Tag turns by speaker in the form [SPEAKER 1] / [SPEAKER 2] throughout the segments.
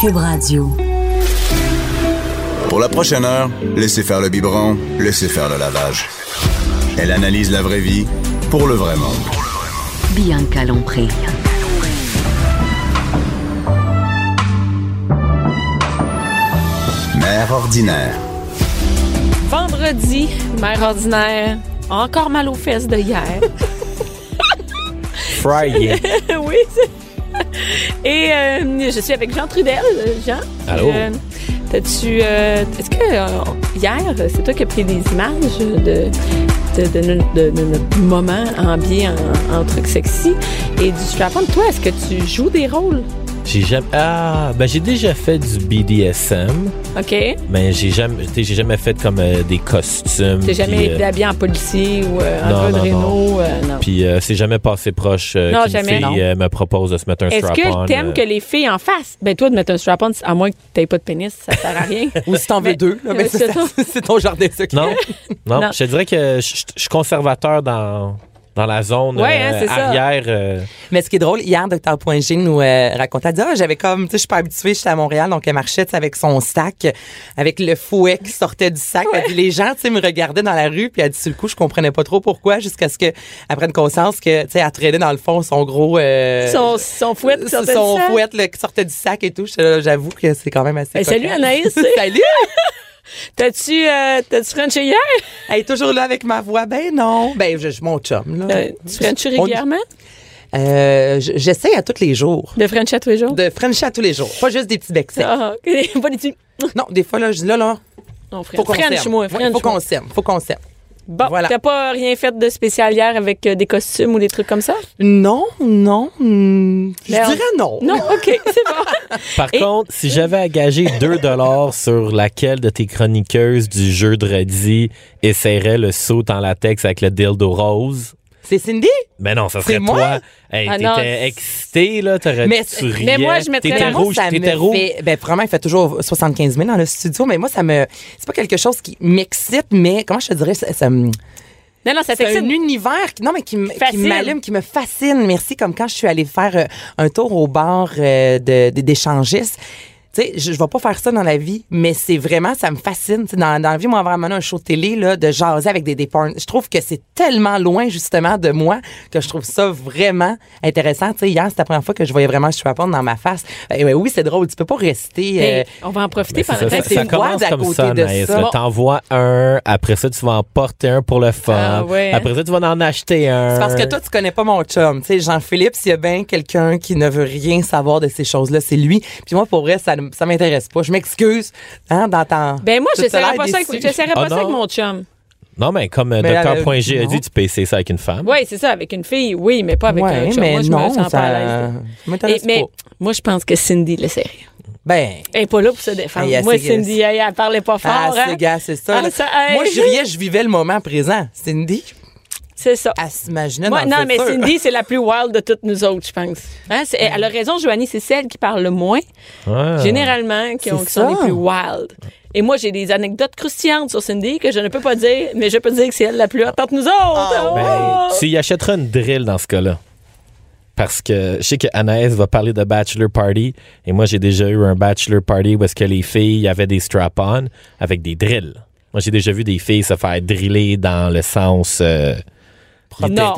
[SPEAKER 1] Cube Radio.
[SPEAKER 2] Pour la prochaine heure, laissez faire le biberon, laissez faire le lavage. Elle analyse la vraie vie pour le vrai monde.
[SPEAKER 1] Bianca Lompré.
[SPEAKER 2] Mère ordinaire.
[SPEAKER 3] Vendredi, mère ordinaire, encore mal aux fesses de hier.
[SPEAKER 4] Friday.
[SPEAKER 3] oui. c'est- Et euh, je suis avec Jean Trudel. Jean.
[SPEAKER 4] Allô?
[SPEAKER 3] Euh, T'as-tu. euh, Est-ce que hier, c'est toi qui as pris des images de, de, de, no- de- de notre moment ambié en, en truc sexy et du strap-on? Toi, est-ce que tu joues des rôles?
[SPEAKER 4] J'ai jamais. Ah, ben j'ai déjà fait du BDSM,
[SPEAKER 3] OK?
[SPEAKER 4] mais j'ai jamais, j'ai jamais fait comme euh, des costumes.
[SPEAKER 3] T'es jamais
[SPEAKER 4] puis,
[SPEAKER 3] été
[SPEAKER 4] euh,
[SPEAKER 3] habillé en policier ou euh, en
[SPEAKER 4] non, non,
[SPEAKER 3] Renault? euh, non.
[SPEAKER 4] Puis euh, c'est jamais passé proche euh,
[SPEAKER 3] Non,
[SPEAKER 4] qu'une
[SPEAKER 3] jamais.
[SPEAKER 4] fille
[SPEAKER 3] Non.
[SPEAKER 4] euh, me propose de se mettre un
[SPEAKER 3] Est-ce
[SPEAKER 4] strap-on.
[SPEAKER 3] que t'aimes
[SPEAKER 4] euh,
[SPEAKER 3] que les filles en fassent? Ben toi, de mettre un strap-on, à moins que t'aies pas de pénis, ça sert à rien.
[SPEAKER 5] Ou si t'en veux
[SPEAKER 3] Mais-
[SPEAKER 5] deux, là,
[SPEAKER 3] mais c'est
[SPEAKER 5] c'est
[SPEAKER 3] ça.
[SPEAKER 5] c'est ton jardin secret.
[SPEAKER 4] Non, non,
[SPEAKER 3] Non.
[SPEAKER 4] je te dirais que je suis conservateur dans, dans la zone
[SPEAKER 3] Ouais,
[SPEAKER 4] euh,
[SPEAKER 3] hein, ça.
[SPEAKER 4] arrière. euh,
[SPEAKER 5] Mais ce qui est drôle, hier, Dr. Point G nous euh, racontait, elle dit, ah, j'avais comme, tu sais, je suis pas habituée, j'étais à Montréal, donc elle marchait, avec son sac, avec le fouet qui sortait du sac. Elle dit, les gens, tu sais, me regardaient dans la rue, puis elle dit, sur le coup, je comprenais pas trop pourquoi, jusqu'à ce qu'elle prenne conscience que, tu sais, elle traînait dans le fond son gros... euh,
[SPEAKER 3] son, son fouet qui sortait
[SPEAKER 5] son
[SPEAKER 3] du sac?
[SPEAKER 5] fouet là, qui sortait du sac et tout. J'avoue que c'est quand même assez.
[SPEAKER 3] Ben, salut. Anaïs,
[SPEAKER 5] salut!
[SPEAKER 3] T'as-tu euh, t'as-tu Frenché hier?
[SPEAKER 5] Elle est toujours là avec ma voix. Ben non. Ben, je, je mon chum, là.
[SPEAKER 3] Euh, tu Frenches
[SPEAKER 5] On-
[SPEAKER 3] régulièrement?
[SPEAKER 5] Euh, J'essaie à tous les jours.
[SPEAKER 3] De French à tous les jours?
[SPEAKER 5] De French à tous les jours. Pas juste des petits becs secs.
[SPEAKER 3] Ah, ok. Pas du tout.
[SPEAKER 5] Non, des fois, là, je dis là, là,
[SPEAKER 3] Non,
[SPEAKER 5] faut qu'on
[SPEAKER 3] French,
[SPEAKER 5] s'aime.
[SPEAKER 3] French,
[SPEAKER 5] faut qu'on s'aime. Faut qu'on s'aime.
[SPEAKER 3] Bon,
[SPEAKER 5] Voilà.
[SPEAKER 3] t'as pas rien fait de spécial hier avec euh, des costumes ou des trucs comme ça?
[SPEAKER 5] Non, non. hmm, je dirais non.
[SPEAKER 3] Non, OK, c'est bon.
[SPEAKER 4] Par
[SPEAKER 3] Et-
[SPEAKER 4] contre, si j'avais engagé 2 dollars sur laquelle de tes chroniqueuses du jeu de redis essaierait le saut en latex avec le dildo rose,
[SPEAKER 5] C'est Cindy?
[SPEAKER 4] ben non, ça
[SPEAKER 5] C'est
[SPEAKER 4] serait
[SPEAKER 5] moi?
[SPEAKER 4] toi. Hey,
[SPEAKER 3] Ah non,
[SPEAKER 4] t'étais
[SPEAKER 3] c'est-
[SPEAKER 4] excité, là, t'aurais
[SPEAKER 5] Mais-
[SPEAKER 4] tu riais.
[SPEAKER 3] mais moi, je mettrais
[SPEAKER 4] T'étais
[SPEAKER 3] la-
[SPEAKER 4] rouge,
[SPEAKER 5] ça
[SPEAKER 4] t'étais
[SPEAKER 5] me
[SPEAKER 4] rouge.
[SPEAKER 5] fait- ben, vraiment, il fait toujours 75 000 dans le studio, mais moi, ça me. C'est pas quelque chose qui m'excite, mais comment je te dirais, ça, ça me.
[SPEAKER 3] Non, non, ça
[SPEAKER 5] C'est
[SPEAKER 3] t'excite.
[SPEAKER 5] un univers qui, non, mais qui, qui
[SPEAKER 3] Fascine.
[SPEAKER 5] m'allume, qui me fascine. Merci. Comme quand je suis allée faire euh, un tour au bar euh, de- de- d'échangistes. Tu sais, je, je vais pas faire ça dans la vie, mais c'est vraiment, ça me fascine. Tu sais, dans, dans la vie, moi, vraiment un show de télé, là, de jaser avec des, des porn. Je trouve que c'est tellement loin, justement, de moi, que je trouve ça vraiment intéressant. Tu sais, hier, c'était la première fois que je voyais vraiment strap-on dans ma face. Eh ben oui, c'est drôle. Tu peux pas rester. euh,
[SPEAKER 3] Hey, on va en profiter
[SPEAKER 4] Mais c'est
[SPEAKER 3] pendant
[SPEAKER 4] ça,
[SPEAKER 3] que
[SPEAKER 4] ça,
[SPEAKER 5] c'est
[SPEAKER 4] ça
[SPEAKER 5] une
[SPEAKER 4] commence
[SPEAKER 5] boîte à côté
[SPEAKER 4] ça,
[SPEAKER 5] de
[SPEAKER 4] Anaïs.
[SPEAKER 5] ça.
[SPEAKER 4] là. T'envoies un, après ça, tu vas en porter un pour le fun.
[SPEAKER 3] Ah ouais, hein?
[SPEAKER 4] Après ça, tu vas en acheter un.
[SPEAKER 5] C'est parce que toi, tu connais pas mon chum. Tu sais, Jean-Philippe, s'il y a bien quelqu'un qui ne veut rien savoir de ces choses-là, c'est lui. Puis moi, pour vrai, ça, ça m'intéresse pas. Je m'excuse, hein, d'entendre.
[SPEAKER 3] Ben moi, j'essaierais pas, ça avec, j'essaierais
[SPEAKER 4] Ah
[SPEAKER 3] pas ça avec mon chum.
[SPEAKER 4] Non, mais comme euh, Dr. Point G a dit, tu peux essayer ça avec une femme.
[SPEAKER 3] Oui, c'est ça, avec une fille, oui, mais pas avec
[SPEAKER 5] ouais,
[SPEAKER 3] un chum.
[SPEAKER 5] mais
[SPEAKER 3] moi, je
[SPEAKER 5] non,
[SPEAKER 3] me sens pas à l'aise.
[SPEAKER 5] ça
[SPEAKER 3] Et- mais
[SPEAKER 5] pas.
[SPEAKER 3] moi, je pense que Cindy le sait.
[SPEAKER 5] Ben,
[SPEAKER 3] Elle n'est pas là pour se défendre.
[SPEAKER 5] Hey, elle
[SPEAKER 3] moi, Cindy, elle, elle parlait pas fort.
[SPEAKER 5] ah,
[SPEAKER 3] hein?
[SPEAKER 5] c'est gars, c'est ça.
[SPEAKER 3] Ah,
[SPEAKER 5] là.
[SPEAKER 3] ça, hey.
[SPEAKER 5] Moi, je riais, je vivais le moment présent. Cindy,
[SPEAKER 3] C'est ça. Moi,
[SPEAKER 5] dans
[SPEAKER 3] non,
[SPEAKER 5] le
[SPEAKER 3] mais. Cindy, c'est la plus wild de toutes nous autres, je pense. Hein, Elle a raison, Joanie, c'est celle qui parle le moins, généralement, qui, ont-
[SPEAKER 5] C'est
[SPEAKER 3] qui sont les plus wild. Et moi, j'ai des anecdotes croustillantes sur Cindy que je ne peux pas dire, mais je peux dire que c'est elle la plus entre nous autres. Oh!
[SPEAKER 4] Ben, tu y achèteras une drill dans ce cas-là. Parce que je sais que Anaïs va parler de bachelor party et moi j'ai déjà eu un bachelor party où est-ce que les filles avaient des strap-on avec des drills. Moi j'ai déjà vu des filles se faire driller dans le sens euh,
[SPEAKER 3] non,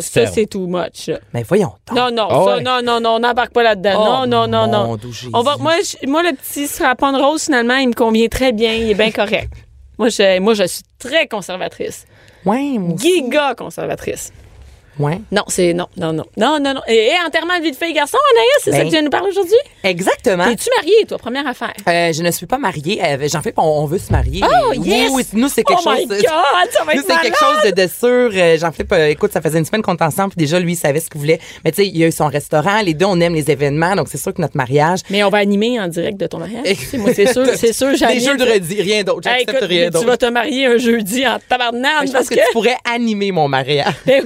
[SPEAKER 3] ça, c'est too much.
[SPEAKER 5] Mais voyons. donc.
[SPEAKER 3] Non, non,
[SPEAKER 4] Ah
[SPEAKER 3] ça,
[SPEAKER 4] ouais.
[SPEAKER 3] non, non, non, on n'embarque pas là-dedans.
[SPEAKER 5] Oh,
[SPEAKER 3] non, non, non, non. On va, moi, je- moi, le petit strapon rose, finalement, il me convient très bien. Il est bien correct. moi, je, moi, je suis très conservatrice.
[SPEAKER 5] Ouais, moi.
[SPEAKER 3] Giga conservatrice.
[SPEAKER 5] Ouais.
[SPEAKER 3] Non, c'est non, non, non. Non, non, non. Et, et enterrement de vie de fille garçon, Anaïs, c'est ça
[SPEAKER 5] Ben.
[SPEAKER 3] que tu viens nous parler aujourd'hui?
[SPEAKER 5] Exactement.
[SPEAKER 3] Es-tu mariée, toi, première affaire?
[SPEAKER 5] Euh, je ne suis pas mariée. Euh, J'en fais pas, on veut se marier.
[SPEAKER 3] Oh, yes!
[SPEAKER 5] Oui, nous, c'est quelque
[SPEAKER 3] oh my
[SPEAKER 5] chose.
[SPEAKER 3] God, ça va
[SPEAKER 5] Nous,
[SPEAKER 3] être
[SPEAKER 5] c'est quelque chose de, de sûr. Euh, J'en fais pas. Écoute, ça faisait une semaine qu'on était ensemble, puis déjà, lui, il savait ce qu'il voulait. Mais tu sais, il a eu son restaurant. Les deux, on aime les événements. Donc, c'est sûr que notre mariage.
[SPEAKER 3] Mais on va animer en direct de ton mariage. Moi, c'est sûr, c'est sûr, j'anime.
[SPEAKER 5] jeux de redis, rien d'autre. J'accepte rien
[SPEAKER 3] tu vas te marier un jeudi en tabarnane
[SPEAKER 5] Je
[SPEAKER 3] parce
[SPEAKER 5] pense que, tu pourrais animer mon mariage.
[SPEAKER 3] Ben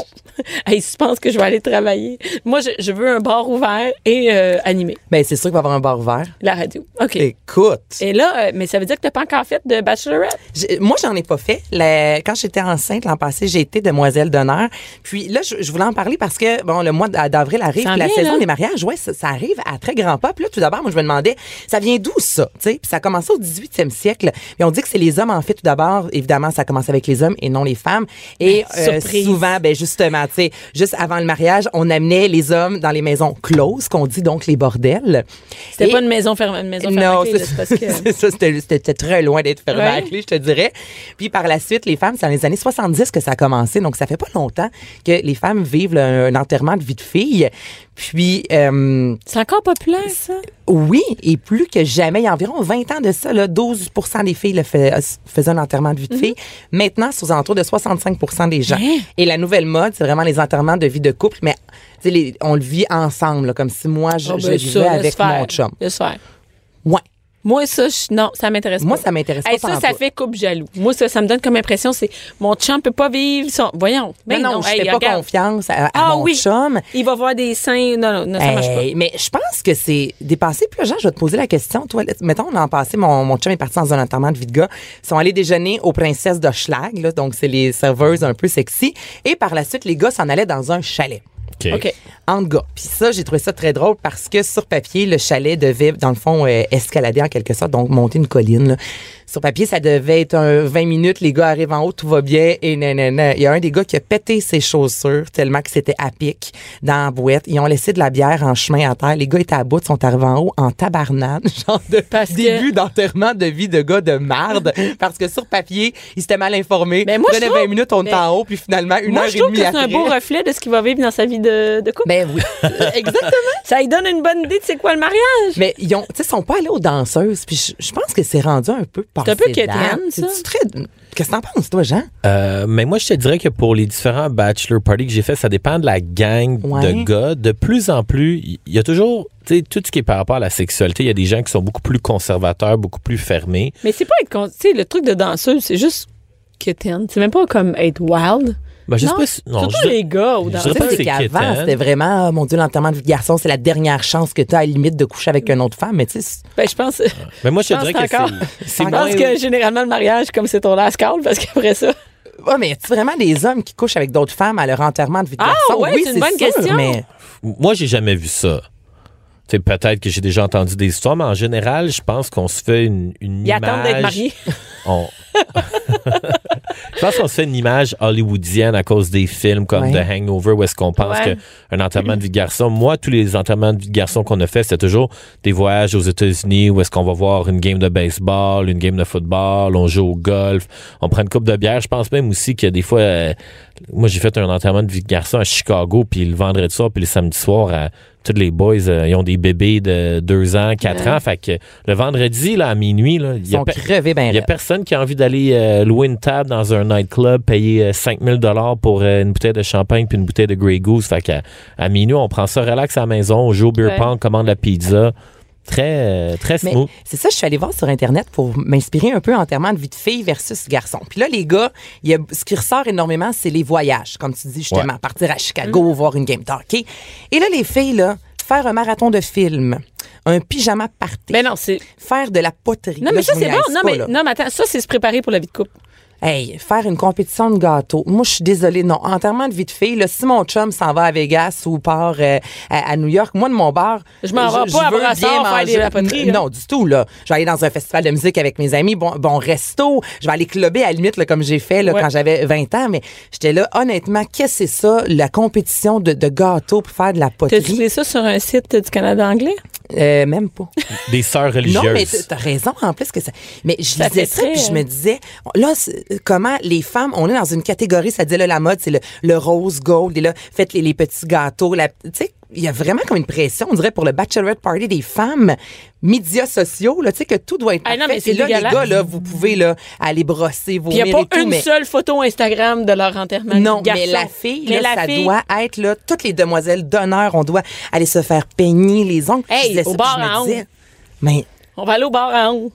[SPEAKER 3] oui, Hey, je pense que je vais aller travailler. Moi, je, je veux un bar ouvert et euh, animé.
[SPEAKER 5] Ben, c'est sûr qu'il va y avoir un bar ouvert.
[SPEAKER 3] La radio. OK.
[SPEAKER 5] Écoute.
[SPEAKER 3] Et là, euh, mais ça veut dire que t'as pas encore fait de bachelorette?
[SPEAKER 5] J'ai- Moi, j'en ai pas fait. La- quand j'étais enceinte l'an passé, j'ai été demoiselle d'honneur. Puis là, je, je voulais en parler parce que bon, le mois d'avril arrive,
[SPEAKER 3] Ça en
[SPEAKER 5] puis la
[SPEAKER 3] vient,
[SPEAKER 5] saison
[SPEAKER 3] là.
[SPEAKER 5] des mariages, ouais, ça, ça arrive à très grand pas. Puis là, tout d'abord, moi, je me demandais, ça vient d'où ça Tu sais, puis ça a commencé au 18e siècle. Puis on dit que c'est les hommes en fait tout d'abord. Évidemment, ça commence avec les hommes et non les femmes. Et
[SPEAKER 3] Ben,
[SPEAKER 5] euh,
[SPEAKER 3] surprise.
[SPEAKER 5] souvent, ben justement, tu sais, juste avant le mariage, on amenait les hommes dans les maisons closes, qu'on dit donc les bordels.
[SPEAKER 3] C'était
[SPEAKER 5] Et-
[SPEAKER 3] pas une maison fermée, une maison fermée.
[SPEAKER 5] non,
[SPEAKER 3] à
[SPEAKER 5] c'est ça, c'était- très loin d'être fermé à
[SPEAKER 3] Ouais.
[SPEAKER 5] clé, je te dirais. Puis par la suite, les femmes, c'est dans les années 70 que ça a commencé, donc ça fait pas longtemps que les femmes vivent un enterrement de vie de fille. Puis euh,
[SPEAKER 3] C'est encore populaire, ça?
[SPEAKER 5] oui, et plus que jamais, il y a environ 20 ans de ça, là, 12% des filles le fait- euh, faisaient un enterrement de vie de fille. Maintenant, c'est aux alentours de 65% des gens.
[SPEAKER 3] Hein?
[SPEAKER 5] Et la nouvelle mode, c'est vraiment les enterrements de vie de couple, mais les- on le vit ensemble, là, comme si moi, je,
[SPEAKER 3] Ah,
[SPEAKER 5] je
[SPEAKER 3] ben,
[SPEAKER 5] vivais
[SPEAKER 3] ça,
[SPEAKER 5] avec mon chum.
[SPEAKER 3] Laisse faire.
[SPEAKER 5] Ouais.
[SPEAKER 3] Moi, ça, je- non, ça m'intéresse pas.
[SPEAKER 5] Moi, ça m'intéresse
[SPEAKER 3] Hey,
[SPEAKER 5] pas
[SPEAKER 3] Ça, ça fait couple jaloux. Moi, ça, ça me donne comme impression, c'est mon chum peut pas vivre son. Voyons. Ben
[SPEAKER 5] non, non, je
[SPEAKER 3] hey,
[SPEAKER 5] fais pas
[SPEAKER 3] regarde.
[SPEAKER 5] confiance à, à
[SPEAKER 3] Ah
[SPEAKER 5] mon
[SPEAKER 3] oui.
[SPEAKER 5] chum.
[SPEAKER 3] Il va voir des seins. Non, non, non ça marche pas.
[SPEAKER 5] Hey, mais je pense que c'est dépassé. Puis là, Jean, je vais te poser la question. Toi, mettons, l'an passé, mon, mon chum est parti dans un enterrement de vie de gars. Ils sont allés déjeuner aux princesses de Schlag, là, donc c'est les serveuses un peu sexy. Et par la suite, les gars s'en allaient dans un chalet.
[SPEAKER 4] OK.
[SPEAKER 3] OK.
[SPEAKER 5] Entre gars. Puis ça, j'ai trouvé ça très drôle parce que sur papier, le chalet devait, dans le fond, euh, escalader en quelque sorte, donc monter une colline. là. Sur papier, ça devait être un 20 minutes. Les gars arrivent en haut, tout va bien. Et nanana. Il y a un des gars qui a pété ses chaussures tellement que c'était à pic dans la boîte. Ils ont laissé de la bière en chemin à terre. Les gars étaient à bout, ils sont arrivés en haut en tabarnane. Genre de
[SPEAKER 3] Parce que-
[SPEAKER 5] début d'enterrement de vie de gars de marde. parce que sur papier, ils s'étaient mal informés.
[SPEAKER 3] Mais moi, je
[SPEAKER 5] Prenait
[SPEAKER 3] trouve-
[SPEAKER 5] 20 minutes, on était
[SPEAKER 3] mais-
[SPEAKER 5] en haut, puis finalement, une
[SPEAKER 3] Moi,
[SPEAKER 5] heure
[SPEAKER 3] je
[SPEAKER 5] et
[SPEAKER 3] trouve que
[SPEAKER 5] demie
[SPEAKER 3] c'est un beau reflet de ce qu'il va vivre dans sa vie de, de couple?
[SPEAKER 5] Ben oui, exactement.
[SPEAKER 3] ça lui donne une bonne idée de c'est quoi le mariage.
[SPEAKER 5] Mais ils ont, sont pas allés aux danseuses. Puis je, je pense que c'est rendu un peu passé
[SPEAKER 3] un peu quétaine, ça.
[SPEAKER 5] C'est-tu très. Qu'est-ce que t'en penses, toi, Jean?
[SPEAKER 4] Euh, mais moi, je te dirais que pour les différents bachelor parties que j'ai fait, ça dépend de la gang
[SPEAKER 5] Ouais.
[SPEAKER 4] de gars. De plus en plus, il y a toujours, tu sais, tout ce qui est par rapport à la sexualité, il y a des gens qui sont beaucoup plus conservateurs, beaucoup plus fermés.
[SPEAKER 3] Mais c'est pas être. con- Tu sais, le truc de danseuse, c'est juste quétaine. C'est même pas comme être wild.
[SPEAKER 4] Ben, je sais
[SPEAKER 3] non,
[SPEAKER 4] pas si- non,
[SPEAKER 3] surtout
[SPEAKER 4] je-
[SPEAKER 3] les gars
[SPEAKER 4] pas que
[SPEAKER 5] c'est
[SPEAKER 4] c'est
[SPEAKER 5] qu'avant, c'était vraiment, oh, mon Dieu, l'enterrement de vie de garçon, c'est la dernière chance que tu as à la limite de coucher avec une autre femme. Mais tu sais, c'est-
[SPEAKER 3] Ben, je pense.
[SPEAKER 4] Mais moi, je te
[SPEAKER 3] Je
[SPEAKER 4] dirais que
[SPEAKER 3] encore.
[SPEAKER 4] c'est- c'est
[SPEAKER 3] Je pense que généralement, le mariage, comme c'est ton last call, parce qu'après ça.
[SPEAKER 5] ouais, mais y vraiment des hommes qui couchent avec d'autres femmes à leur enterrement de vie de
[SPEAKER 3] Ah,
[SPEAKER 5] garçon?
[SPEAKER 3] ouais,
[SPEAKER 5] oui,
[SPEAKER 3] c'est une bonne
[SPEAKER 5] sûr,
[SPEAKER 3] question.
[SPEAKER 5] Mais
[SPEAKER 4] Moi, j'ai jamais vu ça. Peut-être que j'ai déjà entendu des histoires, mais en général, je pense qu'on se fait une, une
[SPEAKER 3] Ils
[SPEAKER 4] image.
[SPEAKER 3] attendent d'être mariés.
[SPEAKER 4] On- je pense qu'on se fait une image hollywoodienne à cause des films comme
[SPEAKER 5] Ouais.
[SPEAKER 4] The Hangover où est-ce qu'on pense
[SPEAKER 3] Ouais.
[SPEAKER 4] qu'un enterrement de vie de garçon. Moi, tous les enterrements de vie de garçon qu'on a fait, c'était toujours des voyages aux États-Unis où est-ce qu'on va voir une game de baseball, une game de football, on joue au golf, on prend une coupe de bière. Je pense même aussi que des fois, euh, moi, j'ai fait un enterrement de vie de garçon à Chicago, puis le vendredi soir, puis le samedi soir, euh, tous les boys, euh, ils ont des bébés de 2 ans, 4 ans. Fait que le vendredi, là, à minuit, là, il y a
[SPEAKER 5] crevés ben
[SPEAKER 4] y a personne qui a envie d'aller euh, louer une table dans un nightclub, payer euh, 5000 dollars pour euh, une bouteille de champagne puis une bouteille de Grey Goose. Fait qu'à à minuit, on prend ça relax à la maison, on joue au beer
[SPEAKER 3] Ouais.
[SPEAKER 4] pong, commande la pizza. Très, euh, très
[SPEAKER 5] Mais
[SPEAKER 4] smooth.
[SPEAKER 5] c'est ça, je suis allée voir sur Internet pour m'inspirer un peu en termes de vie de fille versus garçon. Puis là, les gars, il y a, ce qui ressort énormément, c'est les voyages. Comme tu dis, justement,
[SPEAKER 4] Ouais.
[SPEAKER 5] partir à Chicago, voir une game de hockey. Et là, les filles, là, faire un marathon de films, un pyjama party,
[SPEAKER 3] Mais non, c'est.
[SPEAKER 5] faire de la poterie.
[SPEAKER 3] Non, mais ça, c'est bon.
[SPEAKER 5] niaise
[SPEAKER 3] Non,
[SPEAKER 5] pas,
[SPEAKER 3] mais,
[SPEAKER 5] là.
[SPEAKER 3] non, mais attends, ça, c'est se préparer pour la vie de couple.
[SPEAKER 5] Hey, faire une compétition de gâteaux. Moi, je suis désolée. Non, enterrement de vie de fille, là, si mon chum s'en va à Vegas ou part euh, à, à New York, moi, de mon bar.
[SPEAKER 3] Je m'en vais pas à
[SPEAKER 5] veux
[SPEAKER 3] Brassard
[SPEAKER 5] bien
[SPEAKER 3] faire des lapoteries.
[SPEAKER 5] Non, du tout, là. Je vais aller dans un festival de musique avec mes amis, bon, bon resto. Je vais aller clubber à la limite, là, comme j'ai fait, là,
[SPEAKER 3] Ouais.
[SPEAKER 5] quand j'avais 20 ans. Mais j'étais là, honnêtement, qu'est-ce que c'est ça, la compétition de, de gâteaux pour faire de la
[SPEAKER 3] T'as
[SPEAKER 5] poterie?
[SPEAKER 3] trouvé ça sur un site du Canada anglais?
[SPEAKER 5] Euh, même pas.
[SPEAKER 4] Des sœurs
[SPEAKER 5] Non, mais
[SPEAKER 4] religieuses.
[SPEAKER 5] t'as raison en plus que ça. Mais je
[SPEAKER 3] Ça
[SPEAKER 5] ça, puis je
[SPEAKER 3] euh,
[SPEAKER 5] me disais, là, comment les femmes, on est dans une catégorie, ça dit là, la mode, c'est le, le rose gold, et là, faites les, les petits gâteaux. la- Tu sais, il y a vraiment comme une pression, on dirait, pour le bachelorette party des femmes, médias sociaux, là, tu sais, que tout doit être
[SPEAKER 3] Ah non, mais c'est
[SPEAKER 5] là, les gars, là, vous pouvez, là, aller brosser,
[SPEAKER 3] Puis il n'y a pas
[SPEAKER 5] tout,
[SPEAKER 3] une
[SPEAKER 5] mais...
[SPEAKER 3] seule photo Instagram de leur enterrement.
[SPEAKER 5] Non, mais la fille,
[SPEAKER 3] Mais
[SPEAKER 5] là,
[SPEAKER 3] la
[SPEAKER 5] ça
[SPEAKER 3] fille-
[SPEAKER 5] doit être là. Toutes les demoiselles d'honneur, on doit aller se faire peigner les ongles.
[SPEAKER 3] Hey, au
[SPEAKER 5] ça,
[SPEAKER 3] bar à
[SPEAKER 5] disais, Mais
[SPEAKER 3] On va aller au bar en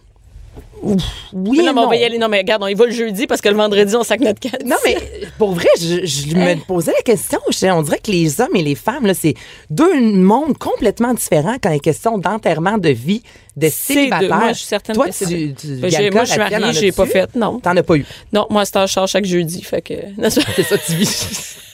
[SPEAKER 5] oui,
[SPEAKER 3] Mais non, mais on va y aller. Non, mais regarde, on y va le jeudi parce que le vendredi, on sac notre.
[SPEAKER 5] Non, mais pour vrai, je, je me posais la question. je- On dirait que les hommes et les femmes, là, c'est deux mondes complètement différents quand il est question d'enterrement de vie, de célibataire.
[SPEAKER 3] deux. Moi, je suis certaine
[SPEAKER 5] Toi,
[SPEAKER 3] que c'est
[SPEAKER 5] tu,
[SPEAKER 3] Ben,
[SPEAKER 5] Bianca,
[SPEAKER 3] moi, je suis mariée,
[SPEAKER 5] en
[SPEAKER 3] j'ai pas fait, non.
[SPEAKER 5] T'en as pas eu.
[SPEAKER 3] Non, moi, c'est un char chaque jeudi. Fait que. C'est
[SPEAKER 5] ça, tu vis.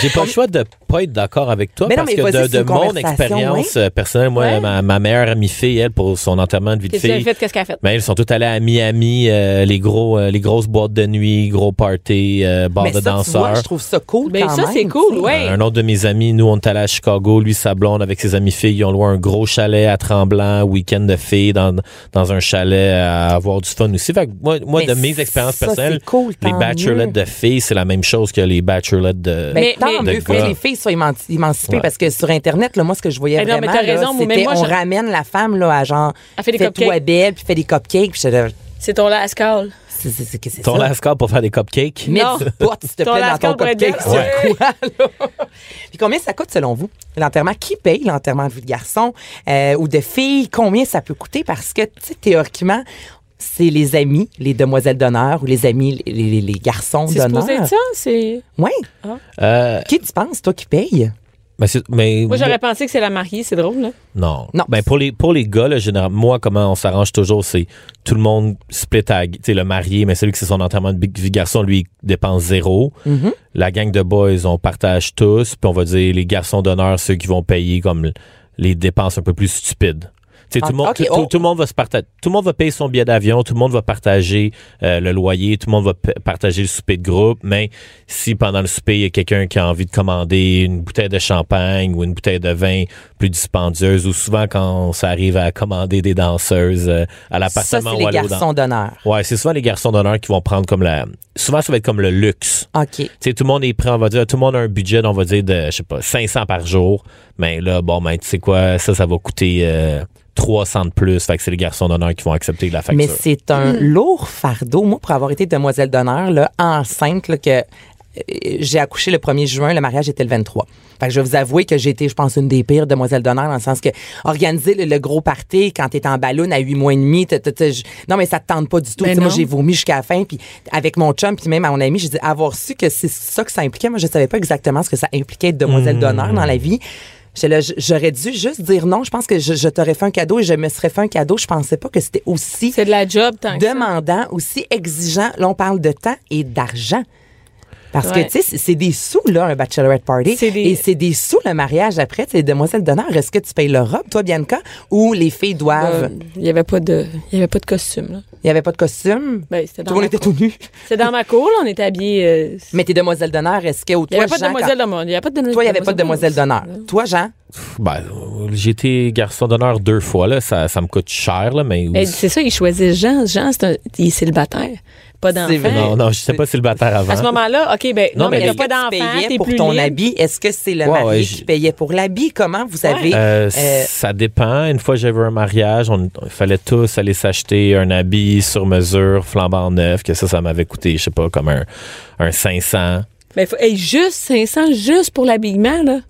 [SPEAKER 4] J'ai pas le choix de pas être d'accord avec toi
[SPEAKER 5] Mais non,
[SPEAKER 4] parce
[SPEAKER 5] mais
[SPEAKER 4] que de, de mon expérience euh, personnelle, moi,
[SPEAKER 3] Ouais.
[SPEAKER 4] ma, ma meilleure amie fille, elle, pour son enterrement de vie de
[SPEAKER 3] Qu'est-ce qu'elle a
[SPEAKER 4] fille,
[SPEAKER 3] fait? Qu'est-ce qu'elle a fait?
[SPEAKER 4] ben, elles sont toutes allées à Miami, euh, les gros, euh, les grosses boîtes de nuit, gros party, euh, bar
[SPEAKER 5] Mais
[SPEAKER 4] de
[SPEAKER 5] ça, tu vois,
[SPEAKER 4] danseurs.
[SPEAKER 5] je trouve ça cool
[SPEAKER 3] Ben,
[SPEAKER 5] quand
[SPEAKER 3] ça, c'est cool, ouais.
[SPEAKER 4] Un autre de mes amis, nous, on est allé à Chicago, lui, sa blonde, avec ses amis filles, ils ont loué un gros chalet à Tremblant, week-end de filles, dans, dans un chalet à avoir du fun aussi. Fait que moi, moi
[SPEAKER 5] Mais
[SPEAKER 4] de mes expériences personnelles,
[SPEAKER 5] c'est cool,
[SPEAKER 4] les bachelorettes
[SPEAKER 5] mieux.
[SPEAKER 4] de filles, c'est la même chose que les bachelorettes de...
[SPEAKER 5] Ben,
[SPEAKER 3] Mais-
[SPEAKER 5] tant
[SPEAKER 3] mais-
[SPEAKER 5] mieux,
[SPEAKER 4] de
[SPEAKER 5] faut que les filles soient éman- émancipées
[SPEAKER 4] Ouais.
[SPEAKER 5] parce que sur Internet, là, moi, ce que je voyais
[SPEAKER 3] mais
[SPEAKER 5] vraiment, c'était on
[SPEAKER 3] je-
[SPEAKER 5] ramène la femme là, à genre,
[SPEAKER 3] Elle fait des
[SPEAKER 5] fais-toi
[SPEAKER 3] cupcakes.
[SPEAKER 5] belle, puis fais des cupcakes.
[SPEAKER 3] C'est ton last call.
[SPEAKER 5] c'est-
[SPEAKER 4] Ton
[SPEAKER 5] ça?
[SPEAKER 4] lascar pour faire des cupcakes?
[SPEAKER 5] Du pot, s'il te plaît, dans ton cupcake. C'est quoi, là? Puis combien ça coûte selon vous? L'enterrement, qui paye l'enterrement de vie de garçon euh, ou de fille? Combien ça peut coûter? Parce que, tu sais, théoriquement, c'est les amis, les demoiselles d'honneur ou les amis, les, les- les garçons
[SPEAKER 3] C'est
[SPEAKER 5] d'honneur.
[SPEAKER 3] être ça? C'est.
[SPEAKER 5] Oui.
[SPEAKER 4] Euh,
[SPEAKER 5] Qui tu penses, toi, qui paye?
[SPEAKER 4] mais c'est- mais
[SPEAKER 3] Moi, j'aurais pensé que c'est la mariée. C'est drôle, là.
[SPEAKER 4] Non.
[SPEAKER 5] Non.
[SPEAKER 4] Ben pour les pour les gars là, généralement, moi comment on s'arrange toujours c'est tout le monde split à tu sais le marié mais celui qui c'est son enterrement de vie garçon lui il dépense zéro.
[SPEAKER 5] Mm-hmm.
[SPEAKER 4] La gang de boys on partage tous puis on va dire les garçons d'honneur ceux qui vont payer comme les dépenses un peu plus stupides. Tout, le monde,
[SPEAKER 5] Ah, oh.
[SPEAKER 4] monde va se partager, tout le monde va payer son billet d'avion, tout le monde va partager euh, le loyer, tout le monde va pa- partager le souper de groupe, mais si pendant le souper, il y a quelqu'un qui a envie de commander une bouteille de champagne ou une bouteille de vin plus dispendieuse, ou souvent quand ça arrive à commander des danseuses euh, à l'appartement ou
[SPEAKER 5] les
[SPEAKER 4] à dans-
[SPEAKER 5] garçons d'honneur.
[SPEAKER 4] Ouais, c'est souvent les garçons d'honneur qui vont prendre comme la... Souvent, ça va être comme le luxe.
[SPEAKER 5] OK.
[SPEAKER 4] Tu sais, tout le monde est prêt, on va dire, tout le monde a un budget, on va dire, de, je sais pas, 500 par jour. Mais là, bon, ben, tu sais quoi, ça, ça va coûter euh, 300 de plus. Fait que c'est les garçons d'honneur qui vont accepter la facture.
[SPEAKER 5] Mais c'est un lourd fardeau. Moi, pour avoir été demoiselle d'honneur, là, enceinte, là, que euh, j'ai accouché le 1er juin, le mariage était le 23. Fait que je vais vous avouer que j'ai été, je pense, une des pires demoiselles d'honneur dans le sens que organiser le, le gros party quand t'es en ballon à 8 mois et demi, non, mais ça te tente pas du tout.
[SPEAKER 3] Ben
[SPEAKER 5] moi, j'ai vomi jusqu'à la fin, puis avec mon chum, puis même à mon ami, j'ai dit, avoir su que c'est ça que ça impliquait, moi, je savais pas exactement ce que ça impliquait être demoiselle d'honneur dans la vie. J'aurais dû juste dire non. Je pense que je, je t'aurais fait un cadeau et je me serais fait un cadeau. Je pensais pas que c'était aussi
[SPEAKER 3] C'est de la job, tant que ça.
[SPEAKER 5] demandant, aussi exigeant. Là, on parle de temps et d'argent. Parce
[SPEAKER 3] Ouais.
[SPEAKER 5] que, tu sais, c'est- des sous, là, un bachelorette party.
[SPEAKER 3] C'est des-
[SPEAKER 5] Et c'est des sous, le mariage après. Tu sais, demoiselle d'honneur, est-ce que tu payes leur robe, toi, Bianca, ou les filles doivent?
[SPEAKER 3] Euh, Il n'y avait pas de, il y avait pas de costume. Là.
[SPEAKER 5] Il n'y avait pas de costume?
[SPEAKER 3] Ben, c'était
[SPEAKER 5] Tout
[SPEAKER 3] dans
[SPEAKER 5] le monde était tout nu.
[SPEAKER 3] C'est dans ma cour, là, on était habillés. euh,
[SPEAKER 5] Mais t'es demoiselle d'honneur, est-ce que.
[SPEAKER 3] Il n'y
[SPEAKER 5] toi,
[SPEAKER 3] avait pas de
[SPEAKER 5] Jean,
[SPEAKER 3] demoiselle d'honneur. Il
[SPEAKER 5] Toi, il n'y avait pas de demoiselle d'honneur. Toi, Jean?
[SPEAKER 4] Ben, j'ai été garçon d'honneur deux fois, là. Ça, ça me coûte cher, là, mais...
[SPEAKER 3] Mais c'est ça, ils choisissent Jean. Jean, c'est un, il est célibataire. Pas d'enfant.
[SPEAKER 4] non, non, je sais pas célibataire avant.
[SPEAKER 3] À ce moment-là, OK, ben, non,
[SPEAKER 4] Non,
[SPEAKER 3] mais
[SPEAKER 4] mais
[SPEAKER 3] il n'y a
[SPEAKER 4] les
[SPEAKER 3] pas
[SPEAKER 5] que tu
[SPEAKER 3] d'enfant,
[SPEAKER 5] payais pour
[SPEAKER 3] plus
[SPEAKER 5] ton
[SPEAKER 3] libre.
[SPEAKER 5] habit. Est-ce que c'est le
[SPEAKER 4] Ouais,
[SPEAKER 5] mari
[SPEAKER 4] ouais,
[SPEAKER 5] qui payait pour l'habit? Comment vous avez.
[SPEAKER 4] Euh,
[SPEAKER 5] Euh,
[SPEAKER 4] ça dépend. Une fois, j'avais un mariage. On, il fallait tous aller s'acheter un habit sur mesure, flambant neuf, que ça, ça m'avait coûté, je sais pas, comme un, un 500.
[SPEAKER 3] Ben, faut, hey, juste 500, juste pour l'habillement, là.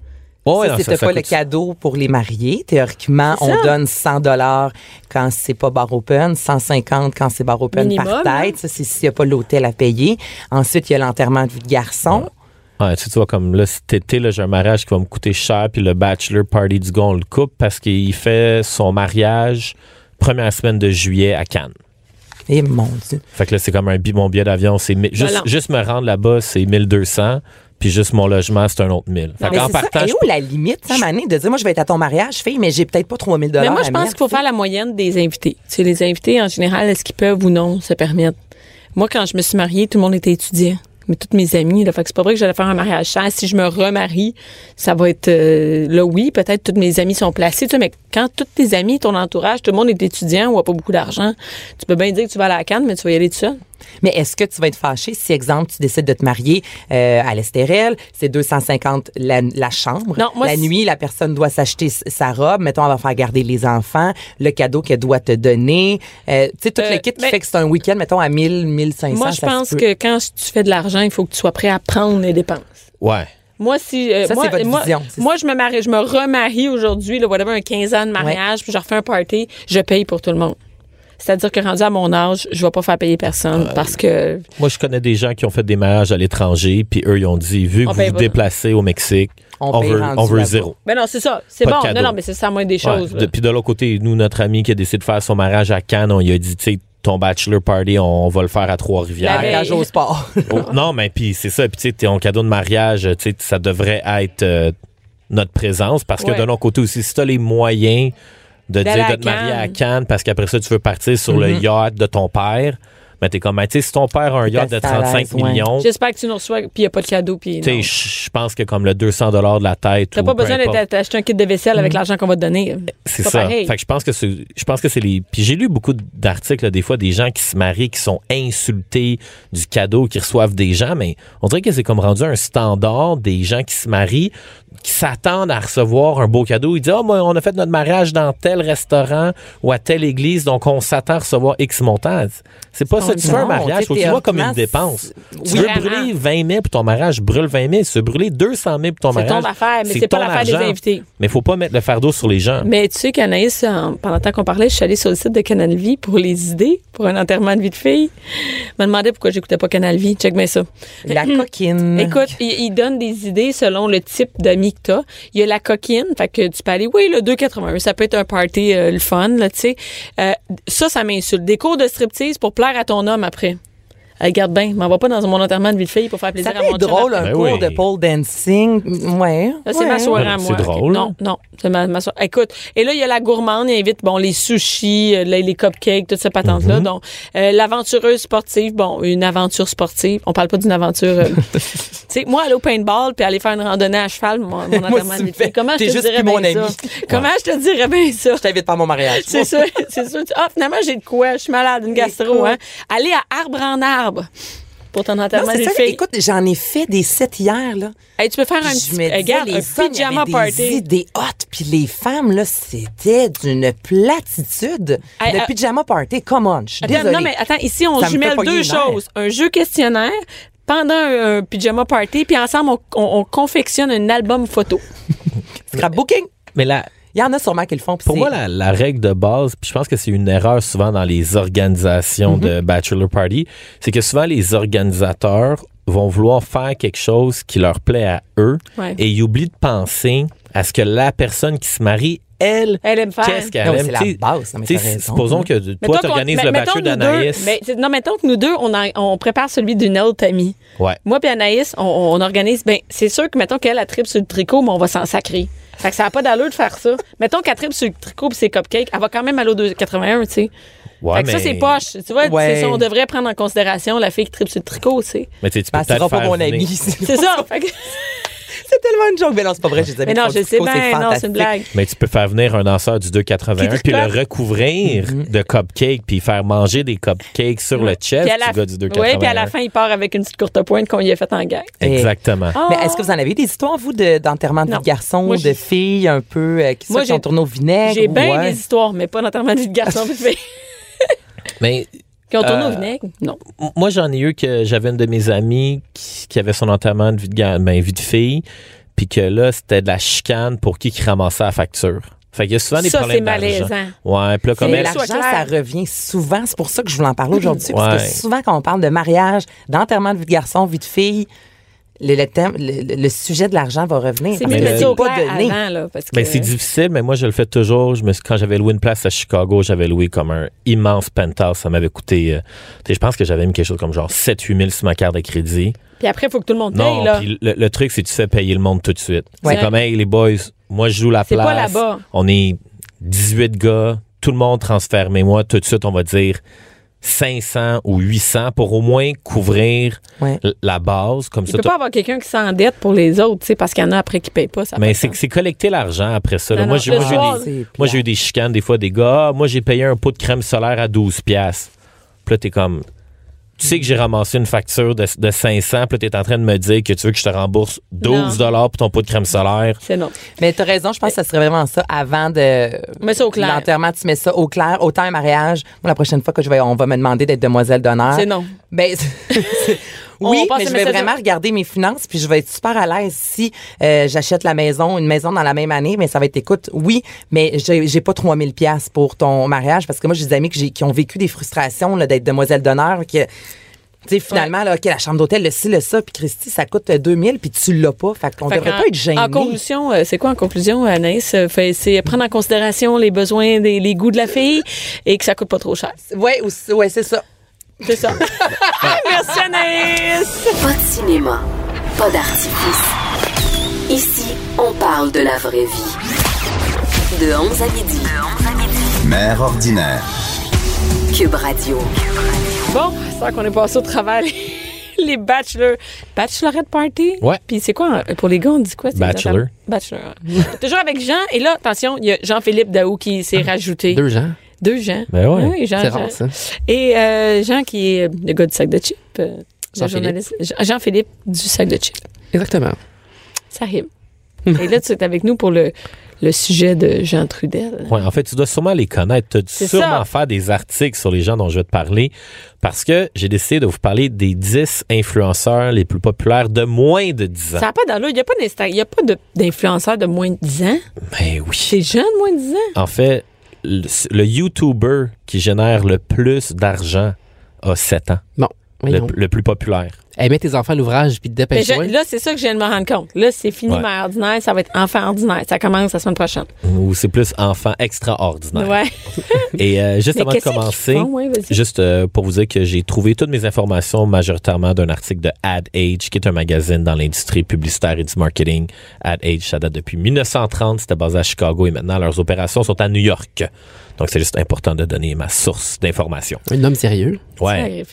[SPEAKER 4] Oh,
[SPEAKER 5] ça, c'était pas le cadeau pour les mariés. Théoriquement, on donne 100 dollars quand c'est pas bar open, 150 quand c'est bar open
[SPEAKER 3] Minimum,
[SPEAKER 5] par tête. Ça, c'est s'il n'y a pas l'hôtel à payer. Ensuite, il y a l'enterrement de vie de garçon.
[SPEAKER 4] Ouais, tu vois, comme là, cet été, là, j'ai un mariage qui va me coûter cher, puis le bachelor party du gars, on le coupe parce qu'il fait son mariage première semaine de juillet à Cannes.
[SPEAKER 5] Et Eh, mon Dieu.
[SPEAKER 4] Fait que là, c'est comme un mon billet d'avion, c'est mi- juste, juste me rendre là-bas, c'est 1200, puis juste mon logement, c'est un autre 1000. Fait
[SPEAKER 5] Mais
[SPEAKER 4] qu'en
[SPEAKER 5] c'est ça.
[SPEAKER 4] partant,
[SPEAKER 5] Et
[SPEAKER 4] je-
[SPEAKER 5] où la limite, ça, Mané, de dire, moi, je vais être à ton mariage, fille, mais j'ai peut-être pas 3000
[SPEAKER 3] Mais
[SPEAKER 5] dollars
[SPEAKER 3] moi, je pense qu'il faut faire la moyenne des invités. Tu sais, les invités, en général, est-ce qu'ils peuvent ou non se permettre? Moi, quand je me suis mariée, tout le monde était étudiant. mais toutes mes amies. Là, fait que c'est pas vrai que j'allais faire un mariage cher. Si je me remarie, ça va être euh, là, oui, peut-être toutes mes amies sont placées, tu sais, mais quand toutes tes amies, ton entourage, tout le monde est étudiant ou a pas beaucoup d'argent, tu peux bien dire que tu vas à la canne, mais tu vas y aller tout seul.
[SPEAKER 5] Mais est-ce que tu vas être fâché si, exemple, tu décides de te marier euh, à l'Estérel, c'est 250 la, la chambre.
[SPEAKER 3] Non, moi,
[SPEAKER 5] la nuit, la personne doit s'acheter sa robe. Mettons, elle va faire garder les enfants, le cadeau qu'elle doit te donner. Euh, tu sais, tout
[SPEAKER 3] Euh,
[SPEAKER 5] le kit qui
[SPEAKER 3] mais-
[SPEAKER 5] fait que c'est un week-end, mettons, à 1000, 1500.
[SPEAKER 3] Moi, je pense que quand tu fais de l'argent, il faut que tu sois prêt à prendre les dépenses.
[SPEAKER 4] Ouais.
[SPEAKER 3] Moi, si. euh,
[SPEAKER 5] Ça,
[SPEAKER 3] moi,
[SPEAKER 5] c'est votre
[SPEAKER 3] moi,
[SPEAKER 5] vision,
[SPEAKER 3] moi, je me marie, je me remarie aujourd'hui, là, whatever, un 15 ans de mariage, puis je refais un party, je paye pour tout le monde. C'est-à-dire que rendu à mon âge, je vais pas faire payer personne parce que.
[SPEAKER 4] Moi, je connais des gens qui ont fait des mariages à l'étranger, puis eux, ils ont dit, vu que
[SPEAKER 3] On
[SPEAKER 4] vous vous déplacez au Mexique,
[SPEAKER 5] On
[SPEAKER 4] veut, on zéro.
[SPEAKER 3] Ben non, c'est ça. C'est bon. Non, non, mais c'est ça, moins des choses.
[SPEAKER 4] De- Puis de l'autre côté, nous, notre ami qui a décidé de faire son mariage à Cannes, on lui a dit, tu sais, ton bachelor party, on va le faire à Trois-Rivières.
[SPEAKER 5] Mariage au sport.
[SPEAKER 4] Oh, non, mais puis c'est ça. Puis tu sais, ton cadeau de mariage, tu sais, ça devrait être euh, notre présence parce que
[SPEAKER 3] Ouais.
[SPEAKER 4] de l'autre côté aussi, si tu as les moyens de dire de te marier à
[SPEAKER 3] Cannes.
[SPEAKER 4] Parce qu'après ça, tu veux partir sur le yacht de ton père, mais t'es comme, ben, tu sais, si ton père a un yacht de
[SPEAKER 5] assez à
[SPEAKER 4] 35
[SPEAKER 5] l'aise, ouais.
[SPEAKER 4] millions, tu
[SPEAKER 3] J'espère que tu nous reçois, puis il n'y a pas de cadeau, puis.
[SPEAKER 4] sais, je pense que comme le 200 de la tête.
[SPEAKER 3] T'as pas besoin d'acheter un kit de vaisselle avec l'argent qu'on va te donner.
[SPEAKER 4] C'est
[SPEAKER 3] pas
[SPEAKER 4] ça.
[SPEAKER 3] pareil.
[SPEAKER 4] Fait que je pense que c'est, je pense que c'est les. Puis j'ai lu beaucoup d'articles des fois des gens qui se marient qui sont insultés du cadeau qu'ils reçoivent des gens, mais on dirait que c'est comme rendu un standard des gens qui se marient qui s'attendent à recevoir un beau cadeau. Ils disent ah moi on a fait notre mariage dans tel restaurant ou à telle église donc on s'attend à recevoir X montant. C'est pas ça. Tu fais un mariage, faut que tu vois comme une dépense.
[SPEAKER 5] c'est-
[SPEAKER 4] Tu veux brûler 20 000 pour ton mariage, brûle 20 000. Si tu veux brûler 200 000 pour ton
[SPEAKER 3] C'est
[SPEAKER 4] mariage,
[SPEAKER 3] ton affaire, mais c'est pas
[SPEAKER 4] ton
[SPEAKER 3] l'affaire des
[SPEAKER 4] argent.
[SPEAKER 3] invités.
[SPEAKER 4] Mais faut pas mettre le fardeau sur les gens.
[SPEAKER 3] Mais tu sais qu'Anaïs, en- pendant le temps qu'on parlait, je suis allée sur le site de Canal Vie pour les idées, pour un enterrement de vie de fille. Je me demandais pourquoi j'écoutais pas Canal Vie. Check bien ça.
[SPEAKER 5] La coquine.
[SPEAKER 3] Écoute, il, il donne des idées selon le type d'amis Il y a la coquine, fait que tu peux aller, oui, le 2,81, ça peut être un party, euh, le fun, là, tu sais. Euh, ça, ça m'insulte. Des cours de striptease pour plaire à ton homme après. Regarde bien, m'en va pas dans mon enterrement de vie de fille pour faire plaisir
[SPEAKER 5] ça
[SPEAKER 3] à mon chum
[SPEAKER 5] drôle, un
[SPEAKER 4] Ben
[SPEAKER 5] cours
[SPEAKER 4] oui.
[SPEAKER 5] de pole dancing. Ouais.
[SPEAKER 3] Ça, c'est
[SPEAKER 5] ouais.
[SPEAKER 3] ma soirée à
[SPEAKER 4] Ben,
[SPEAKER 3] moi.
[SPEAKER 4] c'est drôle.
[SPEAKER 3] Non, non. C'est ma, ma soirée. Écoute, et là, il y a la gourmande, il invite, bon, les sushis, euh, les, les cupcakes, toute cette patente-là.
[SPEAKER 4] Mhm.
[SPEAKER 3] Donc, euh, l'aventureuse sportive, bon, une aventure sportive. On parle pas d'une aventure. euh, tu sais, moi, aller au paintball puis aller faire une randonnée à cheval, mon, mon enterrement de vie de fille. Comment je te
[SPEAKER 5] juste
[SPEAKER 3] dirais bien ça?
[SPEAKER 5] ami.
[SPEAKER 3] Comment je te dirais bien ça?
[SPEAKER 5] Je t'invite pas à mon mariage.
[SPEAKER 3] C'est sûr, c'est sûr. Ah, finalement, j'ai de quoi? Je suis malade, une gastro, hein? Aller à arbre en arbre pour ton enterrement fille.
[SPEAKER 5] Écoute, j'en ai fait des sets hier, là.
[SPEAKER 3] Hey, tu peux faire un
[SPEAKER 5] je
[SPEAKER 3] petit,
[SPEAKER 5] disais,
[SPEAKER 3] regarde,
[SPEAKER 5] les
[SPEAKER 3] un pyjama
[SPEAKER 5] avait
[SPEAKER 3] party.
[SPEAKER 5] Des idées hot, puis les femmes, là, c'était d'une platitude.
[SPEAKER 3] Hey,
[SPEAKER 5] le
[SPEAKER 3] euh,
[SPEAKER 5] pyjama party, come on, je suis
[SPEAKER 3] Attends,
[SPEAKER 5] désolée.
[SPEAKER 3] non, mais attends, ici, on
[SPEAKER 5] Ça
[SPEAKER 3] jumelle deux choses. Un jeu questionnaire pendant un, un pyjama party, puis ensemble, on, on- on confectionne un album photo.
[SPEAKER 5] Scrapbooking,
[SPEAKER 4] Mais là,
[SPEAKER 5] il y en a sûrement qui le font.
[SPEAKER 4] Pour moi, la, la règle de base, puis je pense que c'est une erreur souvent dans les organisations de bachelor party, c'est que souvent les organisateurs vont vouloir faire quelque chose qui leur plaît à eux
[SPEAKER 3] Ouais.
[SPEAKER 4] et ils oublient de penser à ce que la personne qui se marie, elle,
[SPEAKER 3] Elle aime faire.
[SPEAKER 4] qu'est-ce qu'elle aime.
[SPEAKER 5] c'est la base, non, mais
[SPEAKER 4] supposons que toi, tu organises le bachelor d'Anaïs.
[SPEAKER 3] deux- mais c'est- non, mettons que nous deux, on, prépare celui d'une autre amie.
[SPEAKER 4] Ouais.
[SPEAKER 3] Moi puis Anaïs, on, on organise. Ben, c'est sûr que mettons qu'elle a tripe sur le tricot, mais on va s'en sacrer. Fait que ça n'a pas d'allure de faire ça. mettons qu'elle tripe sur le tricot et ses cupcakes, elle va quand même aller au 2,81, tu sais.
[SPEAKER 4] Ouais,
[SPEAKER 3] fait que ça,
[SPEAKER 4] mais-
[SPEAKER 3] c'est poche. Tu vois,
[SPEAKER 5] Ouais.
[SPEAKER 3] ça, on devrait prendre en considération la fille qui tripe sur le tricot, tu sais.
[SPEAKER 4] Mais tu sais, tu peux
[SPEAKER 5] Ben,
[SPEAKER 4] peut-être
[SPEAKER 5] pas
[SPEAKER 4] faire
[SPEAKER 5] mon ami.
[SPEAKER 3] C'est ça. Fait que-
[SPEAKER 5] C'est tellement une joke. Mais non, c'est pas vrai. J'ai des amis
[SPEAKER 3] mais non, je sais bien, non, c'est une blague.
[SPEAKER 4] Mais tu peux faire venir un danseur du 2,81
[SPEAKER 3] Qui
[SPEAKER 4] puis le recouvrir de cupcakes puis faire manger des cupcakes sur le chest du gars du 2,81.
[SPEAKER 3] ouais, puis à la fin, il part avec une petite courte pointe qu'on lui a faite en gag.
[SPEAKER 4] Exactement.
[SPEAKER 5] Mais est-ce que vous en avez des histoires, vous, de- d'enterrement de, vie de garçons,
[SPEAKER 3] Moi,
[SPEAKER 5] de filles un peu euh, qui,
[SPEAKER 3] Moi,
[SPEAKER 5] ça, qui ont
[SPEAKER 3] j'ai-
[SPEAKER 5] tourné au vinaigre?
[SPEAKER 3] J'ai bien
[SPEAKER 5] ouais?
[SPEAKER 3] des histoires, mais pas d'enterrement de vie de garçon de fille.
[SPEAKER 4] Mais
[SPEAKER 3] Qui ont tourné
[SPEAKER 4] Euh,
[SPEAKER 3] au vinaigre? Non.
[SPEAKER 4] Moi, j'en ai eu que j'avais une de mes amies qui, qui avait son enterrement de vie de, ben, vie de fille, puis que là, c'était de la chicane pour qui qui ramassait la facture. Fait qu'il y a souvent des
[SPEAKER 3] Ça,
[SPEAKER 4] problèmes
[SPEAKER 3] c'est
[SPEAKER 4] d'argent.
[SPEAKER 3] malaisant.
[SPEAKER 4] Ouais, puis là, comme elle,
[SPEAKER 5] l'argent, ça revient souvent. C'est pour ça que je voulais en parler aujourd'hui. Parce que souvent, quand on parle de mariage, d'enterrement de vie de garçon, vie de fille, le, le thème, le, sujet de l'argent va revenir.
[SPEAKER 3] C'est mieux
[SPEAKER 5] pas donné.
[SPEAKER 4] ben, c'est difficile, mais moi, je le fais toujours. Je me, suis- quand j'avais loué une place à Chicago, j'avais loué comme un immense penthouse. Ça m'avait coûté, euh, je pense que j'avais mis quelque chose comme genre 7-8 000 sur ma carte de crédit.
[SPEAKER 3] Puis après, il faut que tout le monde
[SPEAKER 4] Non,
[SPEAKER 3] paye, là.
[SPEAKER 4] puis le, le truc, c'est que tu fais payer le monde tout de suite.
[SPEAKER 3] Ouais.
[SPEAKER 4] C'est comme, hey, les boys, moi, je joue la place.
[SPEAKER 3] pas là-bas.
[SPEAKER 4] On est 18 gars, tout le monde transfère, mais moi, tout de suite, on va dire 500 ou 800 pour au moins couvrir
[SPEAKER 5] Ouais.
[SPEAKER 4] la base. Comme
[SPEAKER 3] Tu
[SPEAKER 4] ça,
[SPEAKER 3] peux
[SPEAKER 4] t'as-
[SPEAKER 3] pas avoir quelqu'un qui s'endette pour les autres, parce qu'il y en a après qui payent pas. Ça
[SPEAKER 4] mais c'est collecter l'argent après ça.
[SPEAKER 3] Non,
[SPEAKER 4] moi, j'ai
[SPEAKER 3] le
[SPEAKER 4] moi, j'ai
[SPEAKER 3] soir,
[SPEAKER 4] des- moi, j'ai eu des chicanes des fois, des gars. Ah, moi, j'ai payé un pot de crème solaire à 12 piastres. Puis là, t'es comme... Tu sais que j'ai ramassé une facture de, de 500, puis là, t'es en train de me dire que tu veux que je te rembourse 12 dollars pour ton pot de crème solaire.
[SPEAKER 3] C'est non.
[SPEAKER 5] Mais t'as raison, je pense que ça serait vraiment ça avant de.
[SPEAKER 3] Mets ça au clair.
[SPEAKER 5] L'enterrement, tu mets ça au clair. Autant un mariage. Moi, la prochaine fois que je vais, on va me demander d'être demoiselle d'honneur.
[SPEAKER 3] C'est non.
[SPEAKER 5] Ben, c'est- oui, mais je vais vraiment regarder mes finances, puis je vais être super à l'aise si euh, j'achète la maison, une maison dans la même année, mais ça va être, écoute, oui, mais j'ai pas 3000 pièces pour ton mariage, parce que moi, j'ai des amis que qui ont vécu des frustrations là, d'être demoiselle d'honneur, qui... Tu sais, finalement, là, OK, la chambre d'hôtel, le ci, le ça, puis Christy, ça coûte euh, 2000, puis tu l'as pas. Fait qu'on devrait pas être gêné.
[SPEAKER 3] En conclusion, euh, c'est quoi en conclusion, Anaïs? Euh, C'est prendre en considération les besoins, des, les goûts de la fille et que ça coûte pas trop cher.
[SPEAKER 5] Ouais, ou- ouais, c'est ça.
[SPEAKER 3] C'est ça. Merci, Anaïs!
[SPEAKER 1] Pas de cinéma, pas d'artifice. Ici, on parle de la vraie vie. De 11 à midi.
[SPEAKER 2] Mère ordinaire.
[SPEAKER 1] Cube Radio.
[SPEAKER 3] Bon, c'est vrai qu'on est passé au travers les, les bachelor, bachelorette party?
[SPEAKER 4] Ouais.
[SPEAKER 3] Puis c'est quoi, euh, pour les gars, on dit quoi?
[SPEAKER 4] Bachelor.
[SPEAKER 3] Bachelor. Toujours avec Jean. Et là, attention, il y a Jean-Philippe Daou qui s'est rajouté.
[SPEAKER 6] Deux gens.
[SPEAKER 3] Deux Jean.
[SPEAKER 4] Ben ouais.
[SPEAKER 3] Oui, Jean,
[SPEAKER 6] C'est
[SPEAKER 3] Jean.
[SPEAKER 6] rare, ça.
[SPEAKER 3] Et euh, Jean qui est le gars du sac de chips. euh, le
[SPEAKER 6] Jean-Philippe.
[SPEAKER 3] Jean- du sac de chips.
[SPEAKER 6] Exactement.
[SPEAKER 3] Ça rime. Et là, tu es avec nous pour le, le sujet de Jean Trudel.
[SPEAKER 4] Ouais, en fait, tu dois sûrement les connaître. Tu
[SPEAKER 3] C'est
[SPEAKER 4] as sûrement
[SPEAKER 3] ça.
[SPEAKER 4] faire des articles sur les gens dont je vais te parler parce que j'ai décidé de vous parler des 10 influenceurs les plus populaires de moins de 10 ans.
[SPEAKER 3] Ça n'a pas d'allure. Il n'y a pas d'Insta- il y a pas de- d'influenceurs de moins de 10 ans.
[SPEAKER 4] Ben oui.
[SPEAKER 3] C'est jeune, moins de 10 ans.
[SPEAKER 4] En fait, le, le YouTuber qui génère le plus d'argent a 7 ans. Le,
[SPEAKER 6] voyons.
[SPEAKER 4] le plus populaire.
[SPEAKER 6] Hey, mets tes enfants à l'ouvrage puis
[SPEAKER 3] Mais
[SPEAKER 6] dépêche-toi.
[SPEAKER 3] je- là, c'est ça que je viens de me rendre compte. Là, c'est fini
[SPEAKER 4] Ouais.
[SPEAKER 3] mère ordinaire, ça va être enfant ordinaire. Ça commence la semaine prochaine.
[SPEAKER 4] Ou c'est plus enfant extraordinaire.
[SPEAKER 3] Ouais.
[SPEAKER 4] Et euh, juste
[SPEAKER 3] Mais
[SPEAKER 4] avant de commencer,
[SPEAKER 3] font? Ouais, vas-y.
[SPEAKER 4] juste euh, pour vous dire que j'ai trouvé toutes mes informations majoritairement d'un article de Ad Age, qui est un magazine dans l'industrie publicitaire et du marketing. Ad Age, ça date depuis 1930, c'était basé à Chicago et maintenant leurs opérations sont à New York. Donc c'est juste important de donner ma source d'information.
[SPEAKER 6] Un homme sérieux.
[SPEAKER 4] Ouais.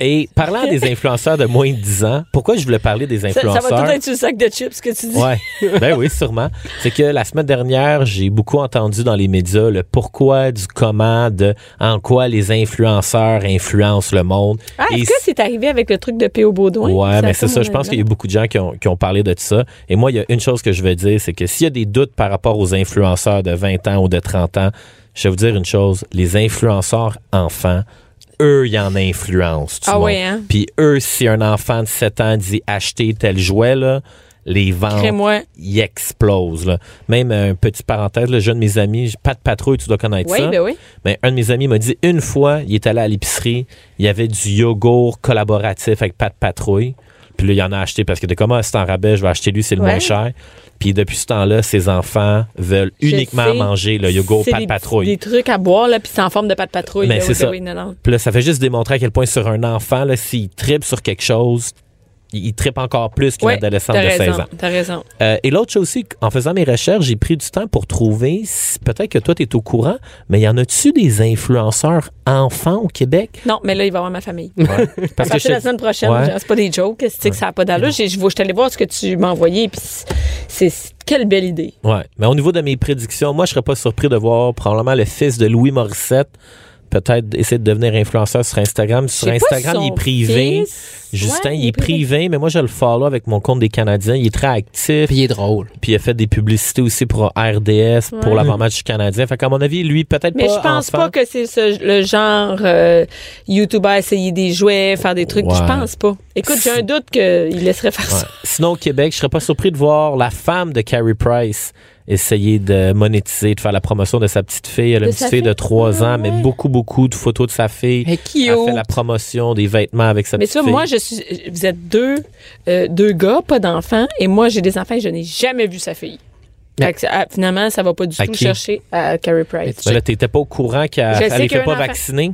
[SPEAKER 4] Et parlant des influenceurs de moins de 10 ans, pourquoi je voulais parler des
[SPEAKER 3] Ça, ça
[SPEAKER 4] influenceurs?
[SPEAKER 3] va tout être sur le sac de chips, ce que tu dis.
[SPEAKER 4] Ouais. ben oui, sûrement. C'est que la semaine dernière, j'ai beaucoup entendu dans les médias le pourquoi du comment de en quoi les influenceurs influencent le monde.
[SPEAKER 3] Ah, est-ce que c'est arrivé avec le truc de P.O. Baudouin?
[SPEAKER 4] Ouais, mais c'est ça. Je pense qu'il y a beaucoup de gens qui ont, qui ont parlé de ça. Et moi, il y a une chose que je veux dire, c'est que s'il y a des doutes par rapport aux influenceurs de 20 ans ou de 30 ans, je vais vous dire une chose. Les influenceurs enfants, eux, ils en influencent. tout
[SPEAKER 3] Ah
[SPEAKER 4] monde.
[SPEAKER 3] hein?
[SPEAKER 4] Puis eux, si un enfant de 7 ans dit acheter tel jouet, là, les ventes, ils explosent. Là. Même un petit parenthèse, le jeune de mes amis, pas de patrouille, tu dois connaître
[SPEAKER 3] Oui,
[SPEAKER 4] ça.
[SPEAKER 3] ben oui.
[SPEAKER 4] Mais un de mes amis m'a dit une fois, il est allé à l'épicerie, il y avait du yogourt collaboratif avec Pat Patrouille. Puis là, il en a acheté parce que de comment c'est en rabais, je vais acheter lui, c'est le
[SPEAKER 3] Ouais.
[SPEAKER 4] moins cher. Puis depuis ce temps-là, ses enfants veulent
[SPEAKER 3] Je
[SPEAKER 4] uniquement
[SPEAKER 3] sais.
[SPEAKER 4] manger le yogourt Pat Patrouille.
[SPEAKER 3] Des trucs à boire, là, puis c'est en forme de pâte patrouille.
[SPEAKER 4] Mais c'est ça. Puis là, ça fait juste démontrer à quel point sur un enfant, s'il tripe sur quelque chose, il, il tripe encore plus qu'une
[SPEAKER 3] Ouais,
[SPEAKER 4] adolescente de 16
[SPEAKER 3] raison,
[SPEAKER 4] ans.
[SPEAKER 3] T'as raison.
[SPEAKER 4] Euh, et l'autre chose aussi, en faisant mes recherches, j'ai pris du temps pour trouver, si- peut-être que toi, tu es au courant, mais y en a-tu des influenceurs enfants au Québec?
[SPEAKER 3] Non, mais là, il va y avoir ma famille.
[SPEAKER 4] Ouais. Parce
[SPEAKER 3] Parce
[SPEAKER 4] je
[SPEAKER 3] que la semaine prochaine,
[SPEAKER 4] Ouais.
[SPEAKER 3] c'est pas des jokes, c'est que ça n'a pas d'allure? Je suis allée voir ce que tu m'as envoyé, puis c'est- quelle belle idée.
[SPEAKER 4] Ouais. Mais au niveau de mes prédictions, moi, je serais pas surpris de voir probablement le fils de Louis Morissette peut-être essayer de devenir influenceur sur Instagram. Sur Instagram, il est privé.
[SPEAKER 3] fils.
[SPEAKER 4] Justin,
[SPEAKER 3] Ouais,
[SPEAKER 4] il est privé, mais moi, je le follow avec mon compte des Canadiens. Il est très actif.
[SPEAKER 6] Puis il est drôle.
[SPEAKER 4] Puis il a fait des publicités aussi pour RDS, pour l'avant-match du Canadien. Fait qu'à mon avis, lui, peut-être
[SPEAKER 3] Mais
[SPEAKER 4] pas
[SPEAKER 3] je pense
[SPEAKER 4] enfant.
[SPEAKER 3] pas que c'est ce- le genre euh, YouTuber à essayer des jouets, faire des trucs.
[SPEAKER 4] Ouais.
[SPEAKER 3] Je pense pas. Écoute, j'ai un doute qu'il laisserait faire
[SPEAKER 4] Ouais.
[SPEAKER 3] ça.
[SPEAKER 4] Sinon, au Québec, je serais pas surpris de voir la femme de Carrie Price essayer de monétiser, de faire la promotion de sa petite fille. Elle a une petite fille de
[SPEAKER 3] fille?
[SPEAKER 4] 3
[SPEAKER 3] Ah,
[SPEAKER 4] ans, mais beaucoup, beaucoup de photos de sa fille.
[SPEAKER 6] Hey,
[SPEAKER 4] Elle
[SPEAKER 6] cute.
[SPEAKER 4] fait la promotion des vêtements avec sa
[SPEAKER 3] Mais
[SPEAKER 4] petite
[SPEAKER 3] ça,
[SPEAKER 4] fille.
[SPEAKER 3] moi, je suis. Vous êtes deux, euh, deux gars, pas d'enfants, et moi, j'ai des enfants et je n'ai jamais vu sa fille.
[SPEAKER 6] Mais-
[SPEAKER 3] Fait que, ah, finalement, ça va pas du
[SPEAKER 4] À
[SPEAKER 3] tout
[SPEAKER 4] qui?
[SPEAKER 3] chercher à Carrie Price.
[SPEAKER 4] Mais là, t'étais pas au courant qu'elle
[SPEAKER 3] Je sais
[SPEAKER 4] elle
[SPEAKER 3] qu'il y
[SPEAKER 4] était
[SPEAKER 3] a un
[SPEAKER 4] pas
[SPEAKER 3] enfant.
[SPEAKER 4] vaccinée?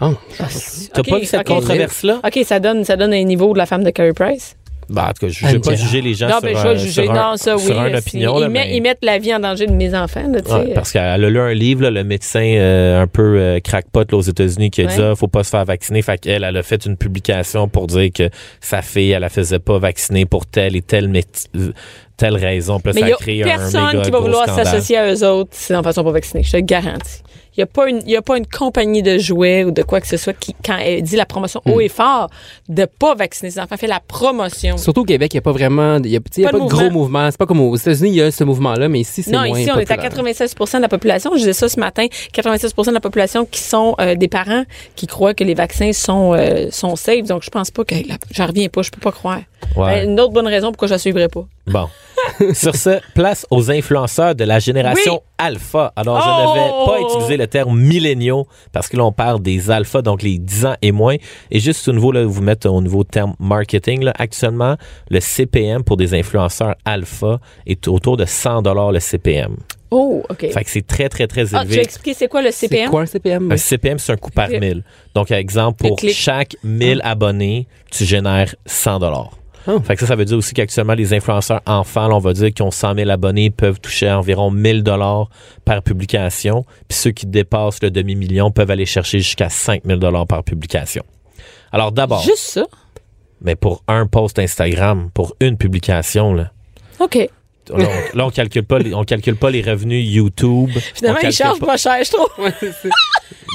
[SPEAKER 6] Oh.
[SPEAKER 4] T'as
[SPEAKER 3] Ok,
[SPEAKER 4] pas vu cette
[SPEAKER 3] ok.
[SPEAKER 4] controverse-là?
[SPEAKER 3] OK, ça donne, ça donne un niveau de la femme de Carrie Price.
[SPEAKER 4] Bah, en tout cas, je ne vais pas juger les gens
[SPEAKER 3] Non,
[SPEAKER 4] sur,
[SPEAKER 3] ben, je
[SPEAKER 4] un,
[SPEAKER 3] vais juger.
[SPEAKER 4] sur un-
[SPEAKER 3] Non, ça, oui.
[SPEAKER 4] sur une
[SPEAKER 3] c'est-
[SPEAKER 4] opinion.
[SPEAKER 3] ils,
[SPEAKER 4] là,
[SPEAKER 3] met-
[SPEAKER 4] mais-
[SPEAKER 3] ils mettent la vie en danger de mes enfants, là, tu sais.
[SPEAKER 4] Ouais, parce qu'elle a lu un livre, là, le médecin euh, un peu euh, crackpot là, aux États-Unis qui a dit ah, faut pas se faire vacciner. Fait qu'elle, elle a fait une publication pour dire que sa fille, elle la faisait pas vacciner pour telle et telle, euh, telle raison. Puis là, ça a un
[SPEAKER 3] personne qui va vouloir s'associer à eux autres si en façon pas vacciné. Je te le garantis. Il n'y a, pas une- il y a pas une compagnie de jouets ou de quoi que ce soit qui, quand elle dit la promotion
[SPEAKER 4] Hmm.
[SPEAKER 3] haut et fort, de pas vacciner ses enfants, fait la promotion.
[SPEAKER 6] Surtout au Québec, il n'y a pas vraiment. Il n'y a, y
[SPEAKER 3] Pas
[SPEAKER 6] pas,
[SPEAKER 3] de
[SPEAKER 6] de gros
[SPEAKER 3] mouvement.
[SPEAKER 6] C'est pas comme aux États-Unis, il y a ce mouvement-là, mais ici, c'est
[SPEAKER 3] Non,
[SPEAKER 6] moins
[SPEAKER 3] ici, on est à
[SPEAKER 6] populaire.
[SPEAKER 3] 96 de la population. Je disais ça ce matin. 96% de la population qui sont euh, des parents qui croient que les vaccins sont, euh, sont safe. Donc, je pense pas que. J'en reviens pas. Je peux pas croire.
[SPEAKER 4] Ouais.
[SPEAKER 3] Une autre bonne raison pourquoi je la suivrai pas.
[SPEAKER 4] Bon. Sur ce, place aux influenceurs de la génération
[SPEAKER 3] Oui.
[SPEAKER 4] alpha. Alors, je
[SPEAKER 3] Oh!
[SPEAKER 4] ne vais pas utiliser le terme milléniaux parce que là, on parle des alphas, donc les 10 ans et moins. Et juste au niveau, là, vous mettre au nouveau terme marketing, là, actuellement, le CPM pour des influenceurs alpha est autour de 100 le CPM.
[SPEAKER 3] Oh, OK.
[SPEAKER 4] Fait que c'est très, très, très
[SPEAKER 3] Ah, tu vas
[SPEAKER 4] élevé.
[SPEAKER 3] expliquer c'est quoi le
[SPEAKER 6] C'est
[SPEAKER 3] CPM?
[SPEAKER 6] quoi un CPM?
[SPEAKER 4] Un CPM, c'est un coût par
[SPEAKER 3] Le-
[SPEAKER 4] 1000. Donc, par exemple,
[SPEAKER 3] Le
[SPEAKER 4] pour chaque 1000 abonnés, tu génères 100 dollars.
[SPEAKER 6] Oh.
[SPEAKER 4] Fait que ça, ça veut dire aussi qu'actuellement, les influenceurs enfants, là, on va dire qui ont 100 000 abonnés, peuvent toucher environ 1000 dollars par publication. Puis ceux qui dépassent le demi-million peuvent aller chercher jusqu'à 5000 dollars par publication. Alors d'abord,
[SPEAKER 3] Juste ça?
[SPEAKER 4] mais pour un post Instagram, pour une publication, là,
[SPEAKER 3] OK.
[SPEAKER 4] Là, on, là, on calcule pas, les- on calcule pas les revenus YouTube.
[SPEAKER 3] Finalement, ils chargent pas cher, je trouve.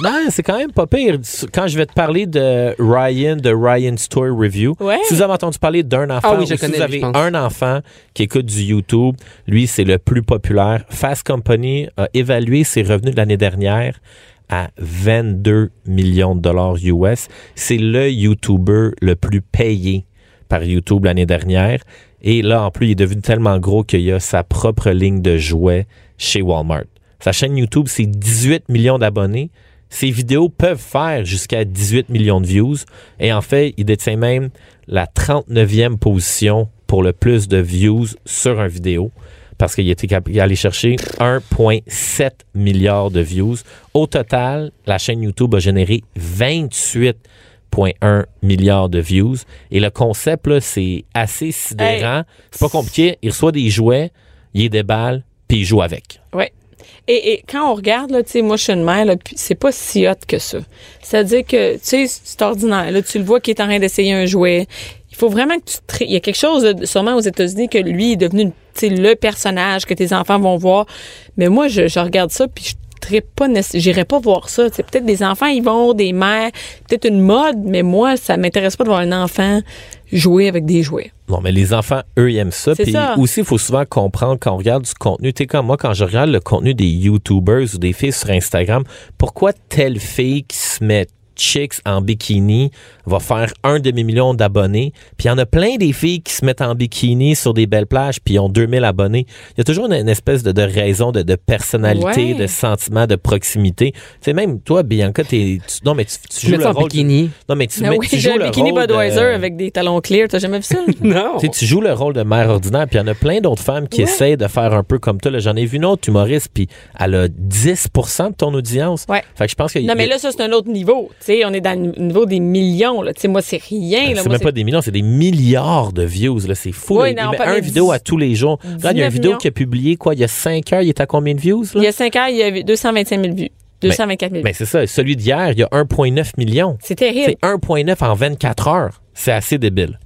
[SPEAKER 4] Ben, c'est quand même pas pire. Quand je vais te parler de Ryan, de Ryan Story Review,
[SPEAKER 3] Ouais.
[SPEAKER 4] si vous avez entendu parler d'un enfant,
[SPEAKER 6] Ah oui, je
[SPEAKER 4] ou si
[SPEAKER 6] connais,
[SPEAKER 4] vous avez
[SPEAKER 6] je
[SPEAKER 4] un enfant qui écoute du YouTube, lui, c'est le plus populaire. Fast Company a évalué ses revenus de l'année dernière à 22 millions de dollars US. C'est le YouTuber le plus payé par YouTube l'année dernière. Et là, en plus, il est devenu tellement gros qu'il a sa propre ligne de jouets chez Walmart. Sa chaîne YouTube, c'est 18 millions d'abonnés. Ses vidéos peuvent faire jusqu'à 18 millions de views. Et en fait, il détient même la 39e position pour le plus de views sur un vidéo. Parce qu'il était allé chercher 1,7 milliard de views. Au total, la chaîne YouTube a généré 28,1 milliards de views. Et le concept, là, c'est assez sidérant. C'est pas compliqué. Il reçoit des jouets, il les déballe, puis il joue avec.
[SPEAKER 3] Ouais. Et, et quand on regarde, là, moi, je suis une mère, c'est pas si hot que ça. C'est-à-dire que, tu sais, c'est ordinaire. Là, tu le vois qu'il est en train d'essayer un jouet. Il faut vraiment que tu... Il y a quelque chose, sûrement aux États-Unis, que lui est devenu, le personnage que tes enfants vont voir. Mais moi, je, je regarde ça, puis je trippe pas, j'irai pas voir ça. C'est peut-être des enfants, ils vont, des mères, peut-être une mode, mais moi, ça m'intéresse pas de voir un enfant jouer avec des jouets.
[SPEAKER 4] Non, mais les enfants, eux, ils aiment ça. Puis aussi, il faut souvent comprendre quand on regarde du contenu. Tu sais, comme moi, quand je regarde le contenu des YouTubers ou des filles sur Instagram, pourquoi telle fille qui se met chicks en bikini va faire un demi-million d'abonnés. Puis il y en a plein des filles qui se mettent en bikini sur des belles plages puis ils ont 2000 abonnés. Il y a toujours une, une espèce de, de raison de, de personnalité,
[SPEAKER 3] Ouais.
[SPEAKER 4] de sentiment, de proximité. Tu sais, même toi, Bianca, t'es, tu, non, mais tu, tu
[SPEAKER 6] Tu
[SPEAKER 4] joues le
[SPEAKER 6] en
[SPEAKER 4] rôle...
[SPEAKER 6] bikini.
[SPEAKER 4] non, mais tu,
[SPEAKER 3] Ah oui,
[SPEAKER 4] tu joues
[SPEAKER 3] un
[SPEAKER 4] le
[SPEAKER 3] bikini
[SPEAKER 4] rôle de-
[SPEAKER 3] Budweiser avec des talons clear. T'as jamais vu ça?
[SPEAKER 6] Non.
[SPEAKER 4] tu sais, tu joues le rôle de mère ordinaire, puis il y en a plein d'autres femmes qui
[SPEAKER 3] Ouais.
[SPEAKER 4] essayent de faire un peu comme toi. là. J'en ai vu une autre humoriste, puis elle a 10% de ton audience.
[SPEAKER 3] Ouais.
[SPEAKER 4] Fait que je pense que
[SPEAKER 3] Non, mais là, ça, c'est un autre niveau. On est dans le niveau des millions. Là. Tu sais, moi, c'est rien. Là.
[SPEAKER 4] c'est même pas des millions, c'est des milliards de views. là. C'est fou.
[SPEAKER 3] Oui,
[SPEAKER 4] là.
[SPEAKER 3] non,
[SPEAKER 4] il
[SPEAKER 3] pas
[SPEAKER 4] met
[SPEAKER 3] des
[SPEAKER 4] un vidéo
[SPEAKER 3] 10
[SPEAKER 4] à tous les jours. Regarde, il y a une
[SPEAKER 3] 19
[SPEAKER 4] vidéo qu'il a publiée, quoi, il y a 5 heures, il est à combien de views? Là?
[SPEAKER 3] Il y a 5 ans, il y avait 225 000 vues. 224 000
[SPEAKER 4] Ben, c'est ça. Celui d'hier, il y a 1,9 million.
[SPEAKER 3] C'est terrible.
[SPEAKER 4] C'est 1,9 en 24 heures. C'est assez débile.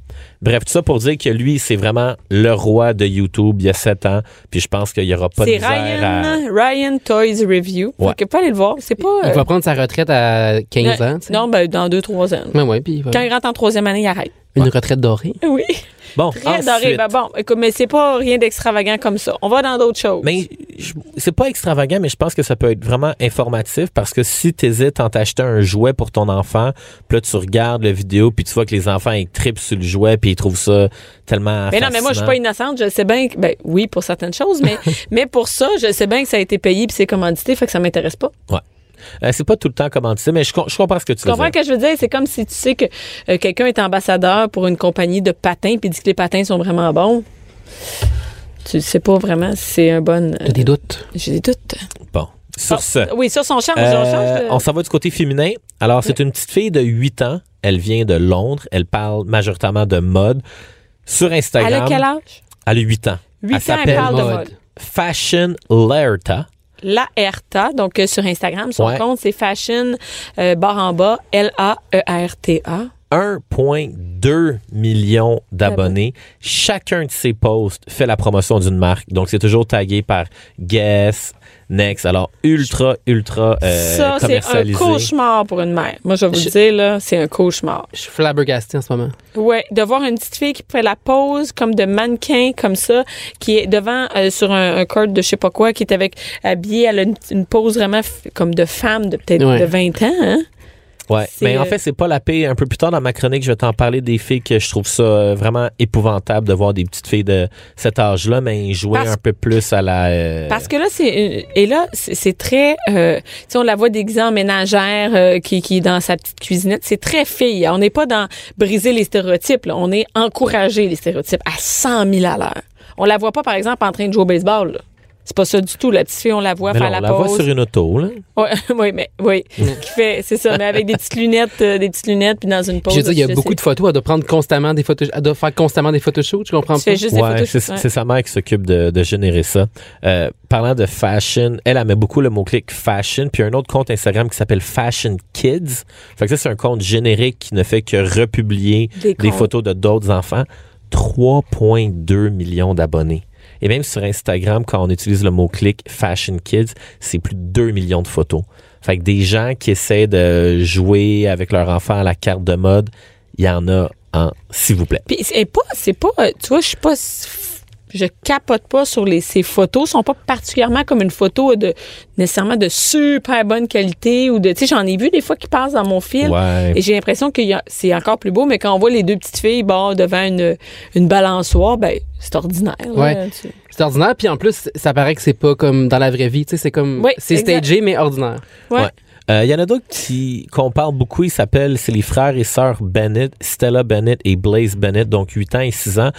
[SPEAKER 4] Bref, tout ça pour dire que lui, c'est vraiment le roi de YouTube il y a 7 ans. Puis je pense qu'il n'y aura pas de
[SPEAKER 3] C'est
[SPEAKER 4] misère à...
[SPEAKER 3] Ryan, Ryan Toys Review.
[SPEAKER 4] Ouais.
[SPEAKER 3] Fait que pas aller le voir. C'est pas.
[SPEAKER 6] Il
[SPEAKER 3] euh,
[SPEAKER 6] va prendre sa retraite à 15 ans. tu sais.
[SPEAKER 3] Non, ben, dans 2-3 ans.
[SPEAKER 6] Ouais, ouais, puis
[SPEAKER 3] Quand il rentre en troisième année, il arrête.
[SPEAKER 6] Une retraite dorée?
[SPEAKER 3] Oui.
[SPEAKER 4] Bon,
[SPEAKER 3] Très
[SPEAKER 4] ensuite,
[SPEAKER 3] doré. Ben bon, écoute, mais c'est pas rien d'extravagant comme ça. On va dans d'autres choses.
[SPEAKER 4] Mais c'est pas extravagant, mais je pense que ça peut être vraiment informatif parce que si tu hésites en t'acheter un jouet pour ton enfant, puis là tu regardes la vidéo, puis tu vois que les enfants ils tripent sur le jouet, puis ils trouvent ça tellement
[SPEAKER 3] Mais non, mais moi, je suis pas innocente. Je sais bien que, ben oui, pour certaines choses, mais, mais pour ça, je sais bien que ça a été payé puis c'est commandité, fait que ça m'intéresse pas.
[SPEAKER 4] Euh, c'est pas tout le temps commandité, mais je, com- je comprends ce que tu
[SPEAKER 3] Tu
[SPEAKER 4] veux
[SPEAKER 3] comprends
[SPEAKER 4] dire.
[SPEAKER 3] ce que je veux dire? C'est comme si tu sais que euh, quelqu'un est ambassadeur pour une compagnie de patins puis dit que les patins sont vraiment bons. Tu sais pas vraiment si c'est un bon.
[SPEAKER 6] T'as des doutes?
[SPEAKER 3] J'ai des doutes.
[SPEAKER 4] Bon, sur
[SPEAKER 3] Ah,
[SPEAKER 4] ce,
[SPEAKER 3] Oui, sur son change.
[SPEAKER 4] euh,
[SPEAKER 3] de-
[SPEAKER 4] on s'en va du côté féminin. Alors, c'est une petite fille de 8 ans. Elle vient de Londres. Elle parle majoritairement de mode. sur Instagram.
[SPEAKER 3] Elle a quel âge?
[SPEAKER 4] Elle a 8 ans.
[SPEAKER 3] 8 ans, elle parle de
[SPEAKER 6] Mode.
[SPEAKER 3] mode.
[SPEAKER 4] Fashion Lerta.
[SPEAKER 3] La Erta, donc euh, sur Instagram, son
[SPEAKER 4] Ouais.
[SPEAKER 3] compte, c'est fashion, euh, barre en bas, E L-A-E-R-T-A.
[SPEAKER 4] 1,2 million d'abonnés. Chacun de ses posts fait la promotion d'une marque. Donc, c'est toujours tagué par Guess, Next. Alors, ultra, ultra euh,
[SPEAKER 3] Ça, c'est un cauchemar pour une mère. Moi, je vais vous
[SPEAKER 6] Je-
[SPEAKER 3] le dire, là, c'est un cauchemar.
[SPEAKER 6] Je suis flabbergasté en ce moment.
[SPEAKER 3] Ouais, de voir une petite fille qui fait la pose comme de mannequin, comme ça, qui est devant euh, sur un, un corde de je sais pas quoi, qui est avec habillée, elle a une, une pose vraiment comme de femme de peut-être
[SPEAKER 6] Ouais.
[SPEAKER 3] de 20 ans, hein?
[SPEAKER 4] Ouais, mais en
[SPEAKER 3] euh,
[SPEAKER 4] fait, c'est pas la paix. Un peu plus tard dans ma chronique, je vais t'en parler des filles que je trouve ça euh, vraiment épouvantable de voir des petites filles de cet âge-là, mais jouer
[SPEAKER 3] Parce-
[SPEAKER 4] un peu plus à la. euh,
[SPEAKER 3] Parce que là, c'est une- et là, c'est très, euh, tu sais, on la voit déguisée en ménagère euh, qui, qui est dans sa petite cuisinette. C'est très fille. On n'est pas dans briser les stéréotypes. là. On est encourager les stéréotypes à 100 000 à l'heure. On la voit pas, par exemple, en train de jouer au baseball. là. C'est pas ça du tout. La petite fille, on la voit
[SPEAKER 4] mais
[SPEAKER 3] faire
[SPEAKER 4] là, on
[SPEAKER 3] la
[SPEAKER 4] la voit sur une auto, là.
[SPEAKER 3] Ouais, oui, mais oui, qui fait, c'est ça, mais avec des petites lunettes, euh, des petites lunettes, puis dans une pose.
[SPEAKER 6] Puis je veux dire, il y a beaucoup
[SPEAKER 3] sais.
[SPEAKER 6] de photos. Elle doit prendre constamment des photos. Elle doit faire constamment des photoshoots. Je comprends
[SPEAKER 3] Tu
[SPEAKER 6] pas.
[SPEAKER 3] fais juste des
[SPEAKER 4] Ouais,
[SPEAKER 3] photos.
[SPEAKER 4] c'est
[SPEAKER 3] ouais.
[SPEAKER 4] c'est sa mère qui s'occupe de, de générer ça. Euh, parlant de fashion, elle, elle met beaucoup le mot-clic fashion, puis un autre compte Instagram qui s'appelle Fashion Kids. Fait que ça, c'est un compte générique qui ne fait que republier
[SPEAKER 3] Des
[SPEAKER 4] des photos de d'autres enfants. 3,2 millions d'abonnés. Et même sur Instagram, quand on utilise le mot-clic Fashion Kids, c'est plus de 2 millions de photos. Fait que des gens qui essaient de jouer avec leur enfant à la carte de mode, il y en a en s'il vous plaît.
[SPEAKER 3] Puis c'est pas, c'est pas, tu vois, je suis pas, je capote pas sur les, ces photos. sont pas particulièrement comme une photo de nécessairement de super bonne qualité ou de, tu sais, j'en ai vu des fois qui passent dans mon fil.
[SPEAKER 4] Ouais.
[SPEAKER 3] Et j'ai l'impression que c'est encore plus beau, mais quand on voit les deux petites filles bon, devant une, une balançoire, ben c'est ordinaire. là,
[SPEAKER 6] Ouais.
[SPEAKER 3] tu-
[SPEAKER 6] C'est ordinaire. Puis en plus, ça paraît que c'est pas comme dans la vraie vie. Tu sais, c'est comme. C'est
[SPEAKER 3] exact.
[SPEAKER 6] stagé, mais ordinaire.
[SPEAKER 3] Ouais.
[SPEAKER 4] Ouais. Euh, Il y en a d'autres qui qu'on parle beaucoup. Ils s'appellent, c'est les frères et sœurs Bennett, Stella Bennett et Blaze Bennett, donc 8 ans et 6 ans.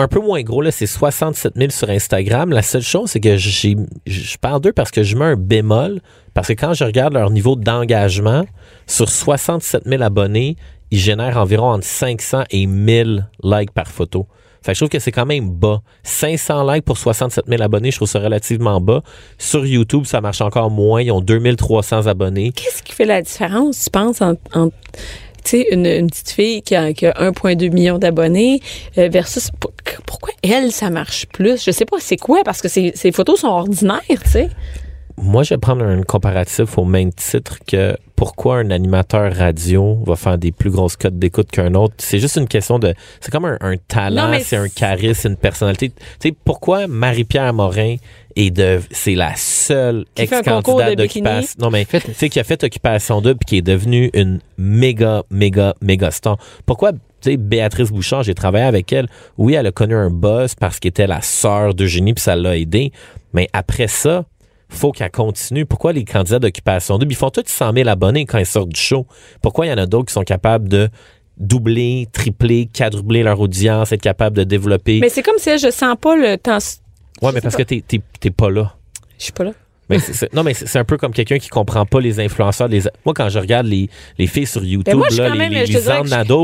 [SPEAKER 4] Un peu moins gros, là, c'est 67 000 sur Instagram. La seule chose, c'est que j'ai, je parle d'eux parce que je mets un bémol. Parce que quand je regarde leur niveau d'engagement, sur 67 000 abonnés, ils génèrent environ entre 500 et 1000 likes par photo. Fait que je trouve que c'est quand même bas. 500 likes pour 67 000 abonnés, je trouve ça relativement bas. Sur YouTube, ça marche encore moins. Ils ont 2300 abonnés.
[SPEAKER 3] Qu'est-ce qui fait la différence, tu penses, sais, une, petite fille qui a, qui a 1,2 million d'abonnés euh, versus pourquoi elle, ça marche plus? Je sais pas, c'est quoi? Parce que ces, ces photos sont ordinaires, tu sais.
[SPEAKER 4] Moi, je vais prendre un comparatif au même titre que pourquoi un animateur radio va faire des plus grosses cotes d'écoute qu'un autre. C'est juste une question de... C'est comme un, un talent, c'est un
[SPEAKER 3] c'est-
[SPEAKER 4] charisme, une personnalité. Tu sais, pourquoi Marie-Pierre Morin est de... C'est la seule ex-candidate d'occupation... Non, mais tu sais, qui a fait Occupation Double puis qui est devenue une méga, méga, méga star. Pourquoi, tu sais, Béatrice Bouchard, j'ai travaillé avec elle. Oui, elle a connu un buzz parce qu'elle était la sœur d'Eugénie puis ça l'a aidé. Mais après ça, faut qu'elle continue. Pourquoi les candidats d'Occupation Double, ils font tous 100 000 abonnés quand ils sortent du show? Pourquoi il y en a d'autres qui sont capables de doubler, tripler, quadrupler leur audience, être capables de développer?
[SPEAKER 3] Mais c'est comme si je sens pas le temps.
[SPEAKER 4] ouais, mais parce
[SPEAKER 3] pas.
[SPEAKER 4] que t'es, t'es, t'es pas là.
[SPEAKER 3] Je suis pas là.
[SPEAKER 4] Mais c'est- c'est- non, mais c'est un peu comme quelqu'un qui comprend pas les influenceurs. Les, moi, quand je regarde les, les filles sur YouTube,
[SPEAKER 3] Ben, moi, je suis
[SPEAKER 4] là, les,
[SPEAKER 3] même-
[SPEAKER 4] les
[SPEAKER 3] que je-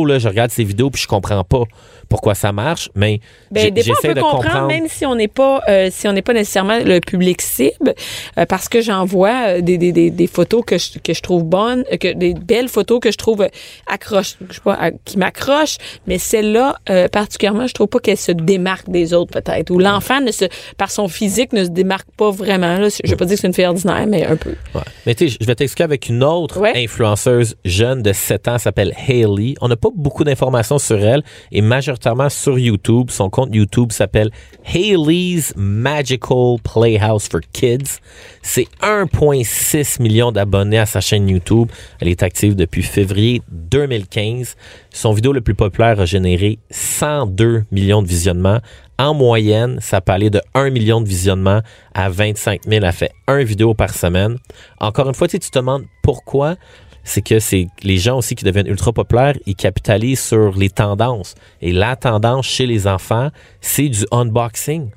[SPEAKER 4] là, je regarde ces vidéos puis je comprends pas pourquoi ça marche, mais
[SPEAKER 3] Ben,
[SPEAKER 4] j'essaie de
[SPEAKER 3] comprendre,
[SPEAKER 4] comprendre.
[SPEAKER 3] même si on n'est pas, euh, si on n'est pas nécessairement le public cible, euh, parce que j'en vois euh, des, des, des, des photos que je, que je trouve bonnes, euh, que des belles photos que je trouve euh, accroche, je sais pas, à- qui m'accrochent, mais celle-là, euh, particulièrement, je trouve pas qu'elle se démarque des autres, peut-être, ou l'enfant ne se, par son physique, ne se démarque pas vraiment. Là. Je vais pas dire que c'est une fille ordinaire, mais un peu.
[SPEAKER 4] Ouais. Mais tu sais, je vais t'expliquer avec une autre
[SPEAKER 3] Ouais.
[SPEAKER 4] influenceuse jeune de 7 ans, elle s'appelle Hailey. On n'a pas beaucoup d'informations sur elle et majoritairement sur YouTube. Son compte YouTube s'appelle Hailey's Magical Playhouse for Kids. C'est 1,6 million d'abonnés à sa chaîne YouTube. Elle est active depuis février 2015. Son vidéo le plus populaire a généré 102 millions de visionnements. En moyenne, ça peut aller de 1 million de visionnements à 25 000. Elle fait un vidéo par semaine. Encore une fois, tu sais, tu te demandes pourquoi? C'est que c'est les gens aussi qui deviennent ultra populaires, ils capitalisent sur les tendances. Et la tendance chez les enfants, c'est du unboxing.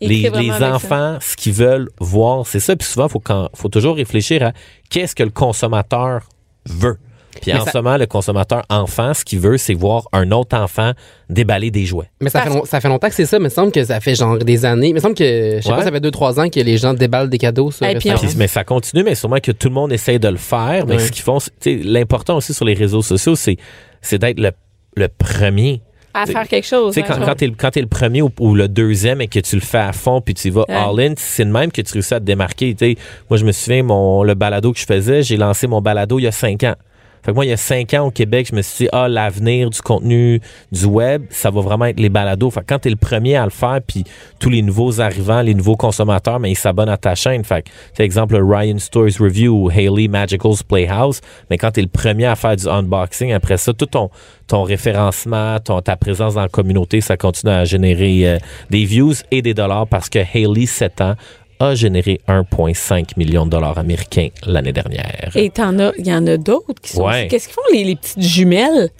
[SPEAKER 3] Il
[SPEAKER 4] Les,
[SPEAKER 3] ça.
[SPEAKER 4] enfants, ce qu'ils veulent voir, c'est ça. Puis souvent, il faut, quand- faut toujours réfléchir à qu'est-ce que le consommateur veut. Puis
[SPEAKER 6] Mais
[SPEAKER 4] en
[SPEAKER 6] ça-
[SPEAKER 4] ce moment, le consommateur enfant, ce qu'il veut, c'est voir un autre enfant déballer des jouets.
[SPEAKER 6] Mais ça fait, long- ça fait longtemps que c'est ça, mais il me semble que ça fait genre des années. Il me semble que, je sais
[SPEAKER 4] Ouais.
[SPEAKER 6] pas, ça fait 2-3 ans que les gens déballent des cadeaux sur
[SPEAKER 3] Et puis
[SPEAKER 4] mais ça continue, mais sûrement que tout le monde essaye de le faire. Mais
[SPEAKER 6] Ouais.
[SPEAKER 4] ce qu'ils font, tu l'important aussi sur les réseaux sociaux, c'est, c'est d'être le, le premier.
[SPEAKER 3] À faire quelque chose.
[SPEAKER 4] Tu sais,
[SPEAKER 3] hein,
[SPEAKER 4] quand, quand t'es, le- quand t'es le premier ou, ou le deuxième et que tu le fais à fond puis tu y vas
[SPEAKER 3] Ouais.
[SPEAKER 4] all-in, c'est de même que tu réussis à te démarquer. Tu sais, moi, je me souviens, mon, le balado que je faisais, j'ai lancé mon balado il y a cinq ans. Fait que moi, il y a cinq ans au Québec, je me suis dit, ah, l'avenir du contenu du web, ça va vraiment être les balados. Fait que quand t'es le premier à le faire, puis tous les nouveaux arrivants, les nouveaux consommateurs, mais ils s'abonnent à ta chaîne. Fait que, exemple, le Ryan Stories Review ou Haley Magical's Playhouse, mais quand t'es le premier à faire du unboxing, après ça, tout ton, ton référencement, ton, ta présence dans la communauté, ça continue à générer euh, des views et des dollars parce que Haley, 7 ans, a généré 1,5 million de dollars américains l'année dernière.
[SPEAKER 3] Et il y en a d'autres qui sont.
[SPEAKER 4] Ouais.
[SPEAKER 3] Qu'est-ce qu'ils font les, les petites jumelles?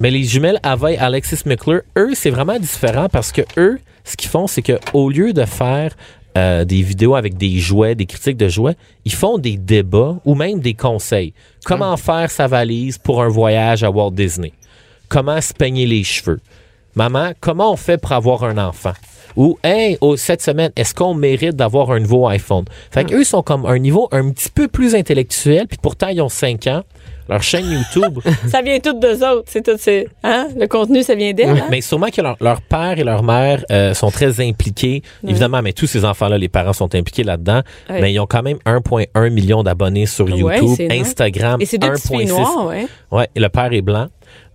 [SPEAKER 4] Mais les jumelles Ava et Alexis McClure, eux, c'est vraiment différent parce que eux, ce qu'ils font, c'est que au lieu de faire euh, des vidéos avec des jouets, des critiques de jouets, ils font des débats ou même des conseils. Comment faire sa valise pour un voyage à Walt Disney? Comment se peigner les cheveux? Maman, comment on fait pour avoir un enfant? Ou, hey, oh, cette semaine, est-ce qu'on mérite d'avoir un nouveau iPhone? Fait qu'eux sont comme un niveau un petit peu plus intellectuel, puis pourtant, ils ont 5 ans. Leur chaîne YouTube,
[SPEAKER 3] Ça vient tout d'eux autres. C'est tout, c'est, hein? Le contenu, ça vient d'elle. hein?
[SPEAKER 4] mais sûrement que leur, leur père et leur mère euh, sont très impliqués. Évidemment, mais tous ces enfants-là, les parents sont impliqués là-dedans. Mais ils ont quand même 1,1 million d'abonnés sur YouTube. Instagram,
[SPEAKER 3] Et c'est deux petites filles
[SPEAKER 4] 1,6.
[SPEAKER 3] noires, ouais.
[SPEAKER 4] Ouais, et le père est blanc.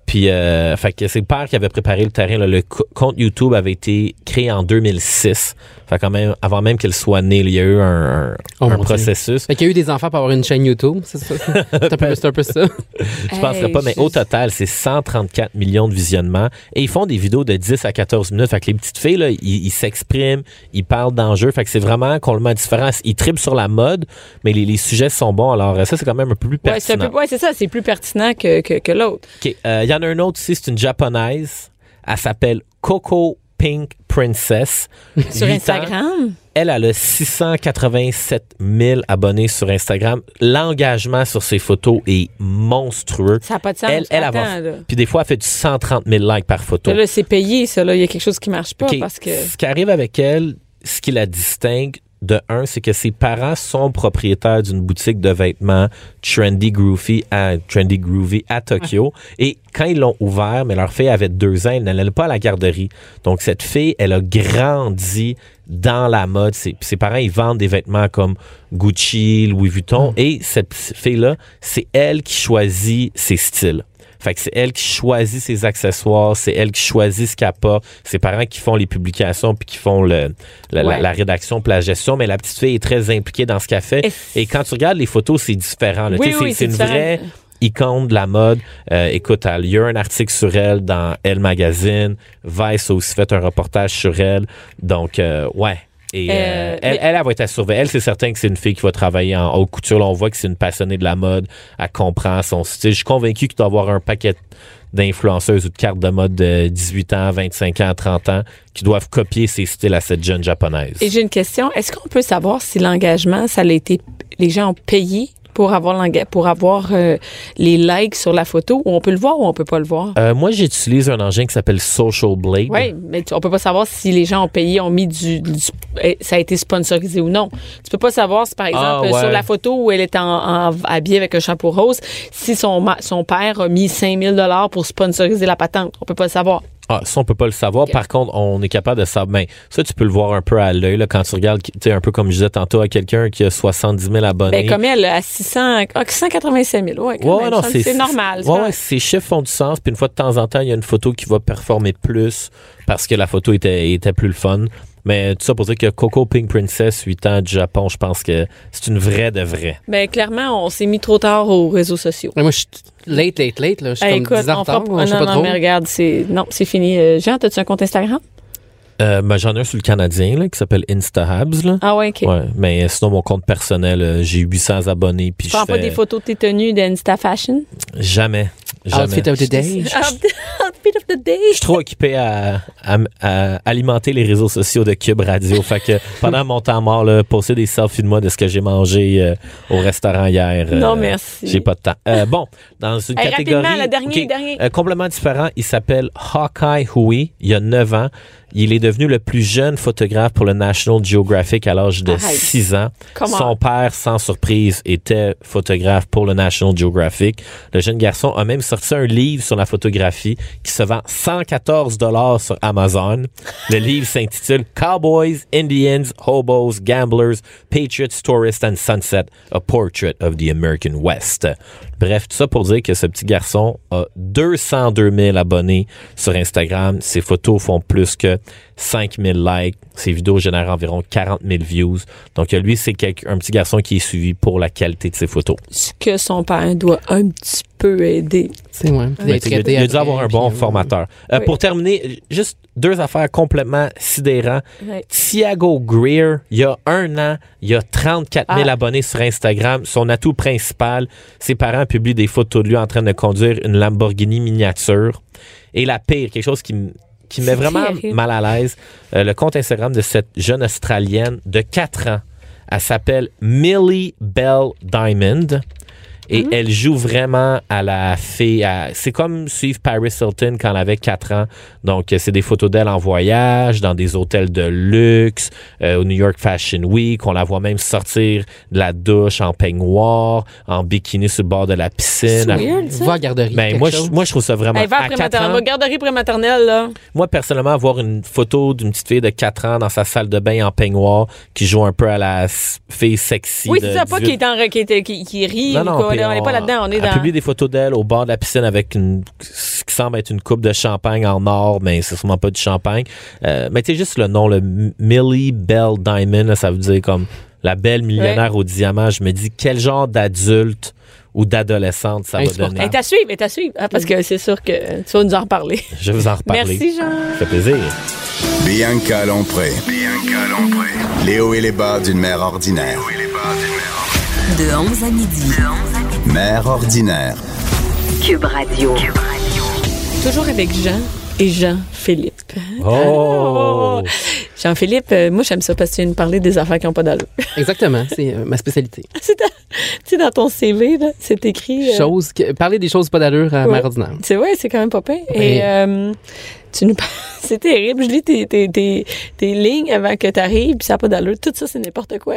[SPEAKER 4] Puis, euh, fait que c'est le père qui avait préparé le terrain. Le co- compte YouTube avait été créé en 2006. Fait quand même, avant même qu'elle soit née, il y a eu un, un-
[SPEAKER 6] Oh,
[SPEAKER 4] un processus.
[SPEAKER 6] Fait qu'il y a eu des enfants pour avoir une chaîne YouTube, c'est ça? c'est, un peu, c'est un peu ça.
[SPEAKER 4] Je penserais
[SPEAKER 3] Hey,
[SPEAKER 4] pas, mais
[SPEAKER 3] je-
[SPEAKER 4] au total, c'est 134 millions de visionnements. Et ils font des vidéos de 10 à 14 minutes. Fait que les petites filles, là, ils ils s'expriment, ils parlent d'enjeux. Fait que c'est vraiment complètement différent. Ils tripent sur la mode, mais les, les sujets sont bons. Alors, euh, ça, c'est quand même un peu plus
[SPEAKER 3] c'est
[SPEAKER 4] pertinent.
[SPEAKER 3] ouais, c'est ça, c'est plus pertinent que, que, que l'autre.
[SPEAKER 4] OK. Euh, Il y en a un autre aussi, c'est une japonaise. Elle s'appelle Coco Pink Princess.
[SPEAKER 3] Sur
[SPEAKER 4] Huit ans.
[SPEAKER 3] Instagram.
[SPEAKER 4] Elle, elle a 687 000 abonnés sur Instagram. L'engagement sur ses photos est monstrueux.
[SPEAKER 3] Ça n'a pas de sens.
[SPEAKER 4] Elle, elle, va-. Puis des fois, elle fait du 130 000 likes par photo.
[SPEAKER 3] Là, c'est payé, ça. Là. Il y a quelque chose qui marche pas parce que.
[SPEAKER 4] Ce qui arrive avec elle, ce qui la distingue de un, c'est que ses parents sont propriétaires d'une boutique de vêtements Trendy Groovy à, Trendy Groovy à Tokyo. Et quand ils l'ont ouvert, mais leur fille avait deux ans, elle n'allait pas à la garderie. Donc, cette fille, elle a grandi dans la mode. Ses, ses parents, ils vendent des vêtements comme Gucci, Louis Vuitton. Et cette fille-là, c'est elle qui choisit ses styles. Fait que c'est elle qui choisit ses accessoires, c'est elle qui choisit ce qu'elle porte, ses parents qui font les publications puis qui font le, la, la-
[SPEAKER 3] Ouais.
[SPEAKER 4] la rédaction puis la gestion, mais la petite fille est très impliquée dans ce qu'elle fait.
[SPEAKER 3] Et-
[SPEAKER 4] Et quand tu regardes les photos, c'est différent.
[SPEAKER 3] Oui, oui,
[SPEAKER 4] c'est, une vraie icône de la mode. Euh, écoute, il y a un article sur elle dans Elle Magazine. Vice a aussi fait un reportage sur elle. Donc, euh, ouais. Et euh,
[SPEAKER 3] Euh,
[SPEAKER 4] elle,
[SPEAKER 3] mais-
[SPEAKER 4] elle, elle va être à surveiller. Elle, c'est certain que c'est une fille qui va travailler en haute couture. Là, on voit que c'est une passionnée de la mode. Elle comprend son style. Je suis convaincu qu'il doit avoir un paquet d'influenceuses ou de cartes de mode de 18 ans, 25 ans, 30 ans qui doivent copier ses styles à cette jeune japonaise.
[SPEAKER 3] Et j'ai une question. Est-ce qu'on peut savoir si l'engagement, ça a été. Les gens ont payé pour avoir, pour avoir euh, les likes sur la photo ou on peut le voir ou on peut pas le voir?
[SPEAKER 4] Euh, moi, j'utilise un engin qui s'appelle Social Blade.
[SPEAKER 3] Oui, mais tu- on peut pas savoir si les gens ont payé, ont mis du, du- eh, ça a été sponsorisé ou non. Tu peux pas savoir si par exemple
[SPEAKER 4] Ah, ouais.
[SPEAKER 3] sur la photo où elle est en, en- habillée avec un chapeau rose, si son son père a mis 5000 dollars pour sponsoriser la patente, on peut pas le savoir.
[SPEAKER 4] Ah, ça, on peut pas le savoir. Par contre, on est capable de savoir. Ben, ça, tu peux le voir un peu à l'œil, là, quand tu regardes, tu sais, un peu comme je disais tantôt à quelqu'un qui a 70 000 abonnés.
[SPEAKER 3] Ben, comme elle à 600 ah, 685 000, ouais,
[SPEAKER 4] Ouais, non, c'est
[SPEAKER 3] normal.
[SPEAKER 4] Ouais, ouais, ces chiffres font du sens. Puis une fois de temps en temps, il y a une photo qui va performer plus parce que la photo était, était plus le fun. Mais tout ça pour dire que Coco Pink Princess, 8 ans du Japon, je pense que c'est une vraie de vraie.
[SPEAKER 3] Ben, clairement, on s'est mis trop tard aux réseaux sociaux.
[SPEAKER 6] Ouais, moi, je suis late, late, late. Là. Je suis
[SPEAKER 3] Hey,
[SPEAKER 6] comme
[SPEAKER 3] écoute,
[SPEAKER 6] 10 ans en
[SPEAKER 3] on fera.
[SPEAKER 6] Je sais
[SPEAKER 3] Non,
[SPEAKER 6] pas
[SPEAKER 3] non,
[SPEAKER 6] trop.
[SPEAKER 3] mais regarde, c'est. Non, c'est fini. Euh, Jean, as-tu un compte Instagram?
[SPEAKER 4] Euh, ben, J'en ai un sur le Canadien là, qui s'appelle InstaHabs. Là.
[SPEAKER 3] Ah, ouais, OK.
[SPEAKER 4] Ouais, mais sinon, mon compte personnel, euh, j'ai 800 abonnés. Puis
[SPEAKER 3] Tu
[SPEAKER 4] je
[SPEAKER 3] prends pas des photos de tes tenues d'Insta Fashion?
[SPEAKER 4] jamais. Jamais.
[SPEAKER 6] Outfit of the day?
[SPEAKER 3] Outfit of the day.
[SPEAKER 4] Je suis trop occupé à, à- à alimenter les réseaux sociaux de Cube Radio. fait que pendant mon temps mort, là, poster des selfies de moi de ce que j'ai mangé euh, au restaurant hier. euh,
[SPEAKER 3] Non, merci.
[SPEAKER 4] J'ai pas de temps. Euh, bon, dans une
[SPEAKER 3] Hey,
[SPEAKER 4] catégorie.
[SPEAKER 3] rapidement, le dernier,
[SPEAKER 4] OK,
[SPEAKER 3] dernier.
[SPEAKER 4] euh, complètement différent, il s'appelle Hawkeye Hui. Il y a 9 ans. Il est devenu le plus jeune photographe pour le National Geographic à l'âge de
[SPEAKER 3] Arrête.
[SPEAKER 4] 6 ans.
[SPEAKER 3] Comment?
[SPEAKER 4] Son père, sans surprise, était photographe pour le National Geographic. Le jeune garçon a même sorti un livre sur la photographie qui se vend 114 dollars sur Amazon. Le livre s'intitule Cowboys, Indians, Hobos, Gamblers, Patriots, Tourists and Sunset, a Portrait of the American West. Bref, tout ça pour dire que ce petit garçon a 202 000 abonnés sur Instagram. Ses photos font plus que 5 000 likes. Ses vidéos génèrent environ 40 000 views. Donc, lui, c'est un petit garçon qui est suivi pour la qualité de ses photos.
[SPEAKER 3] Ce que son père doit un petit peu aider.
[SPEAKER 6] C'est ouais.
[SPEAKER 4] Sais, il a- il a dû avoir un bon formateur. Euh,
[SPEAKER 3] Oui.
[SPEAKER 4] Pour terminer, juste deux affaires complètement sidérantes. Thiago Greer, il y a un an, il a 34 000
[SPEAKER 3] Ah.
[SPEAKER 4] abonnés sur Instagram. Son atout principal, ses parents publient des photos de lui en train de conduire une Lamborghini miniature. Et la pire, quelque chose qui, qui me met vraiment
[SPEAKER 3] terrible.
[SPEAKER 4] mal à l'aise, euh, le compte Instagram de cette jeune Australienne de 4 ans. Elle s'appelle Millie Bell Diamond. Et elle joue vraiment à la fée. à- C'est comme suivre Paris Hilton quand elle avait 4 ans. Donc, euh, c'est des photos d'elle en voyage, dans des hôtels de luxe, euh, au New York Fashion Week. On la voit même sortir de la douche en peignoir, en bikini sur le bord de la piscine.
[SPEAKER 3] C'est
[SPEAKER 6] à garderie.
[SPEAKER 4] Ben, moi, je, moi, je trouve ça vraiment.
[SPEAKER 3] Hey, va
[SPEAKER 4] à quatre ans,
[SPEAKER 3] garderie prématernelle, là.
[SPEAKER 4] moi, personnellement, avoir une photo d'une petite fille de 4 ans dans sa salle de bain en peignoir qui joue un peu à la fille sexy.
[SPEAKER 3] Oui, c'est ça, pas
[SPEAKER 4] 18.
[SPEAKER 3] qui est en qui, qui, qui rit
[SPEAKER 4] Non,
[SPEAKER 3] ou
[SPEAKER 4] non,
[SPEAKER 3] quoi. Là, on n'est pas là-dedans, on est
[SPEAKER 4] elle
[SPEAKER 3] dans.
[SPEAKER 4] publie des photos d'elle au bord de la piscine avec une, ce qui semble être une coupe de champagne en or, mais c'est sûrement pas du champagne. Euh, mais tu sais, juste le nom, le Millie Bell Diamond, là, ça veut dire comme la belle millionnaire au diamant. Je me dis, quel genre d'adulte ou d'adolescente ça va donner?
[SPEAKER 3] Elle est à suivre, elle est à suivre. hein, parce que c'est sûr que tu vas nous en reparler.
[SPEAKER 4] Je vais vous en reparler.
[SPEAKER 3] Merci, Jean.
[SPEAKER 4] Ça fait plaisir.
[SPEAKER 2] Bianca Lompré. Les hauts et les bas d'une mère ordinaire.
[SPEAKER 1] De 11 à midi.
[SPEAKER 2] Mère ordinaire.
[SPEAKER 1] Cube Radio.
[SPEAKER 3] Toujours avec Jean et Jean-Philippe.
[SPEAKER 4] Oh!
[SPEAKER 3] Jean-Philippe, euh, moi, j'aime ça parce que tu viens nous parler des affaires qui n'ont pas d'allure.
[SPEAKER 6] Exactement, c'est euh, ma spécialité.
[SPEAKER 3] c'est dans, tu sais, dans ton CV, là, c'est écrit. euh,
[SPEAKER 6] Chose que- parler des choses pas d'allure à
[SPEAKER 3] Ouais.
[SPEAKER 6] mère ordinaire.
[SPEAKER 3] C'est vrai, c'est quand même pas pire.
[SPEAKER 6] Ouais.
[SPEAKER 3] Et euh, tu nous parles- c'est terrible. Je lis tes, tes, tes, tes lignes avant que tu arrives, puis ça n'a pas d'allure. Tout ça, c'est n'importe quoi.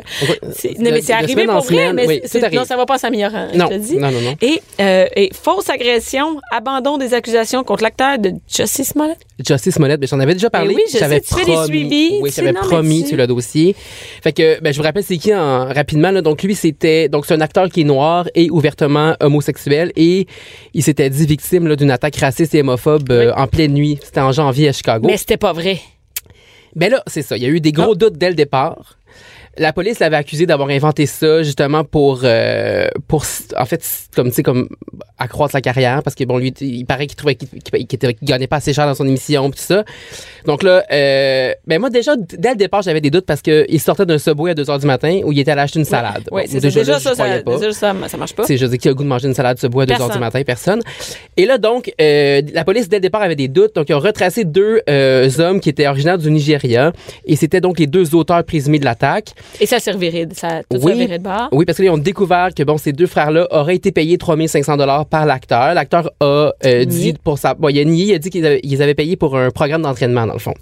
[SPEAKER 3] C'est- non, mais c'est arrivé pour vrai, mais
[SPEAKER 6] oui,
[SPEAKER 3] non, ça va pas s'améliorant,
[SPEAKER 6] Non,
[SPEAKER 3] je te dis.
[SPEAKER 6] non, non, non.
[SPEAKER 3] Et, euh, et fausse agression, abandon des accusations contre l'acteur de Justice Smollett.
[SPEAKER 6] Justice Smollett, ben, j'en avais déjà parlé.
[SPEAKER 3] Eh oui, je
[SPEAKER 6] J'avais
[SPEAKER 3] sais, tu fais des
[SPEAKER 6] promis-
[SPEAKER 3] suivis,
[SPEAKER 6] Oui, j'avais
[SPEAKER 3] mais
[SPEAKER 6] promis
[SPEAKER 3] tu-
[SPEAKER 6] sur le dossier. Fait que, ben, je vous rappelle, c'est qui en, rapidement, là. Donc, lui, c'était, donc, c'est un acteur qui est noir et ouvertement homosexuel et il s'était dit victime, d'une attaque raciste et homophobe euh,
[SPEAKER 3] Oui.
[SPEAKER 6] en pleine nuit. C'était en janvier à Chicago.
[SPEAKER 3] Mais c'était pas vrai.
[SPEAKER 6] Ben là, c'est ça. Il y a eu des gros doutes dès le départ. La police l'avait accusé d'avoir inventé ça justement pour euh, pour en fait comme tu sais comme accroître sa carrière parce que bon lui il paraît qu'il trouvait qu'il qu'il- qu'il était- qu'il gagnait pas assez cher dans son émission tout ça. Donc là euh, ben moi déjà dès le départ j'avais des doutes parce que il sortait d'un subway à 2 heures du matin où il était allé acheter une salade.
[SPEAKER 3] Oui,
[SPEAKER 6] Bon,
[SPEAKER 3] c'est. Déjà,
[SPEAKER 6] je
[SPEAKER 3] ça, ça, déjà, ça, ça marche pas.
[SPEAKER 6] Sais, je dis qui a le goût de manger une salade bois à 2 heures du
[SPEAKER 3] Personne.
[SPEAKER 6] matin, personne. Et là, donc, euh, la police, dès le départ, avait des doutes. Donc, ils ont retracé deux euh, hommes qui étaient originaires du Nigeria. Et c'était donc les deux auteurs présumés de l'attaque.
[SPEAKER 3] Et ça servirait, ça, tout
[SPEAKER 6] Oui.
[SPEAKER 3] ça virait de bord.
[SPEAKER 6] Oui, parce qu'ils ont découvert que, bon, ces deux frères-là auraient été payés 3500 dollars par l'acteur. L'acteur a euh,
[SPEAKER 3] Nié.
[SPEAKER 6] dit pour sa... Bon, il a nié, il a dit qu'ils avaient, ils avaient payé pour un programme d'entraînement, dans le fond.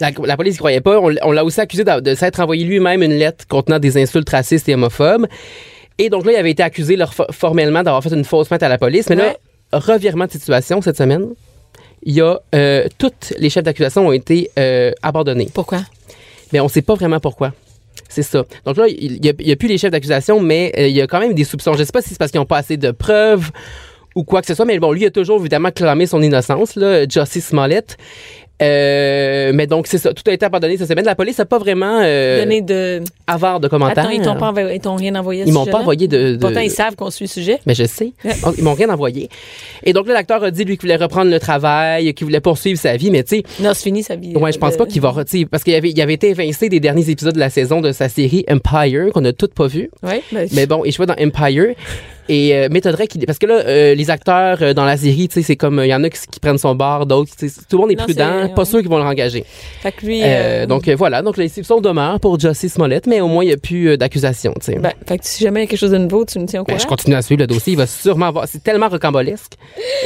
[SPEAKER 6] La, la police ne croyait pas. On, l'a aussi accusé de, de s'être envoyé lui-même une lettre contenant des insultes racistes et homophobes. Et donc là, il avait été accusé leur- formellement d'avoir fait une fausse plainte à la police. Mais là, revirement de situation cette semaine, il y a euh, toutes les chefs d'accusation ont été euh, abandonnés.
[SPEAKER 3] Pourquoi?
[SPEAKER 6] Mais on ne sait pas vraiment pourquoi. C'est ça. Donc là, il n'y a, plus les chefs d'accusation, mais euh, il y a quand même des soupçons. Je ne sais pas si c'est parce qu'ils n'ont pas assez de preuves ou quoi que ce soit, mais bon, lui a toujours évidemment clamé son innocence, là, Justice Smollett. Euh, mais donc, c'est ça. Tout a été abandonné cette semaine. La police n'a pas vraiment euh,
[SPEAKER 3] Donner de.
[SPEAKER 6] avare de commentaires.
[SPEAKER 3] Attends, ils t'ont pas envoyé- ils t'ont rien envoyé
[SPEAKER 6] Ils m'ont pas envoyé de- de-
[SPEAKER 3] Pourtant, ils savent qu'on suit le sujet.
[SPEAKER 6] Mais je sais. Ils m'ont rien envoyé. Et donc là, l'acteur a dit, lui, qu'il voulait reprendre le travail, qu'il voulait poursuivre sa vie, mais tu sais,
[SPEAKER 3] Non, c'est fini sa vie.
[SPEAKER 6] Ouais, je pense
[SPEAKER 3] Euh,
[SPEAKER 6] pas qu'il va. Parce qu'il avait, il avait été évincé des derniers épisodes de la saison de sa série Empire, qu'on a toutes pas vu.
[SPEAKER 3] Ouais, ben,
[SPEAKER 6] Mais bon, il jouait dans Empire. Et euh, qu'il parce que là euh, les acteurs euh, dans la série, tu sais c'est comme il y en a qui, qui prennent son bar, d'autres tu sais, tout le monde est
[SPEAKER 3] Non,
[SPEAKER 6] prudent, pas
[SPEAKER 3] ouais.
[SPEAKER 6] sûr qu'ils vont le rengager.
[SPEAKER 3] Fait que lui.
[SPEAKER 6] Euh,
[SPEAKER 3] euh,
[SPEAKER 6] donc euh, voilà, donc les soupçons demeurent pour Jussie Smollett, mais au moins il n'y a plus euh, d'accusation, tu sais.
[SPEAKER 3] ben, fait que si jamais il y a quelque chose de nouveau, tu me tiens au
[SPEAKER 6] Ben,
[SPEAKER 3] courant.
[SPEAKER 6] je continue à suivre le dossier. Il va sûrement avoir. C'est tellement rocambolesque.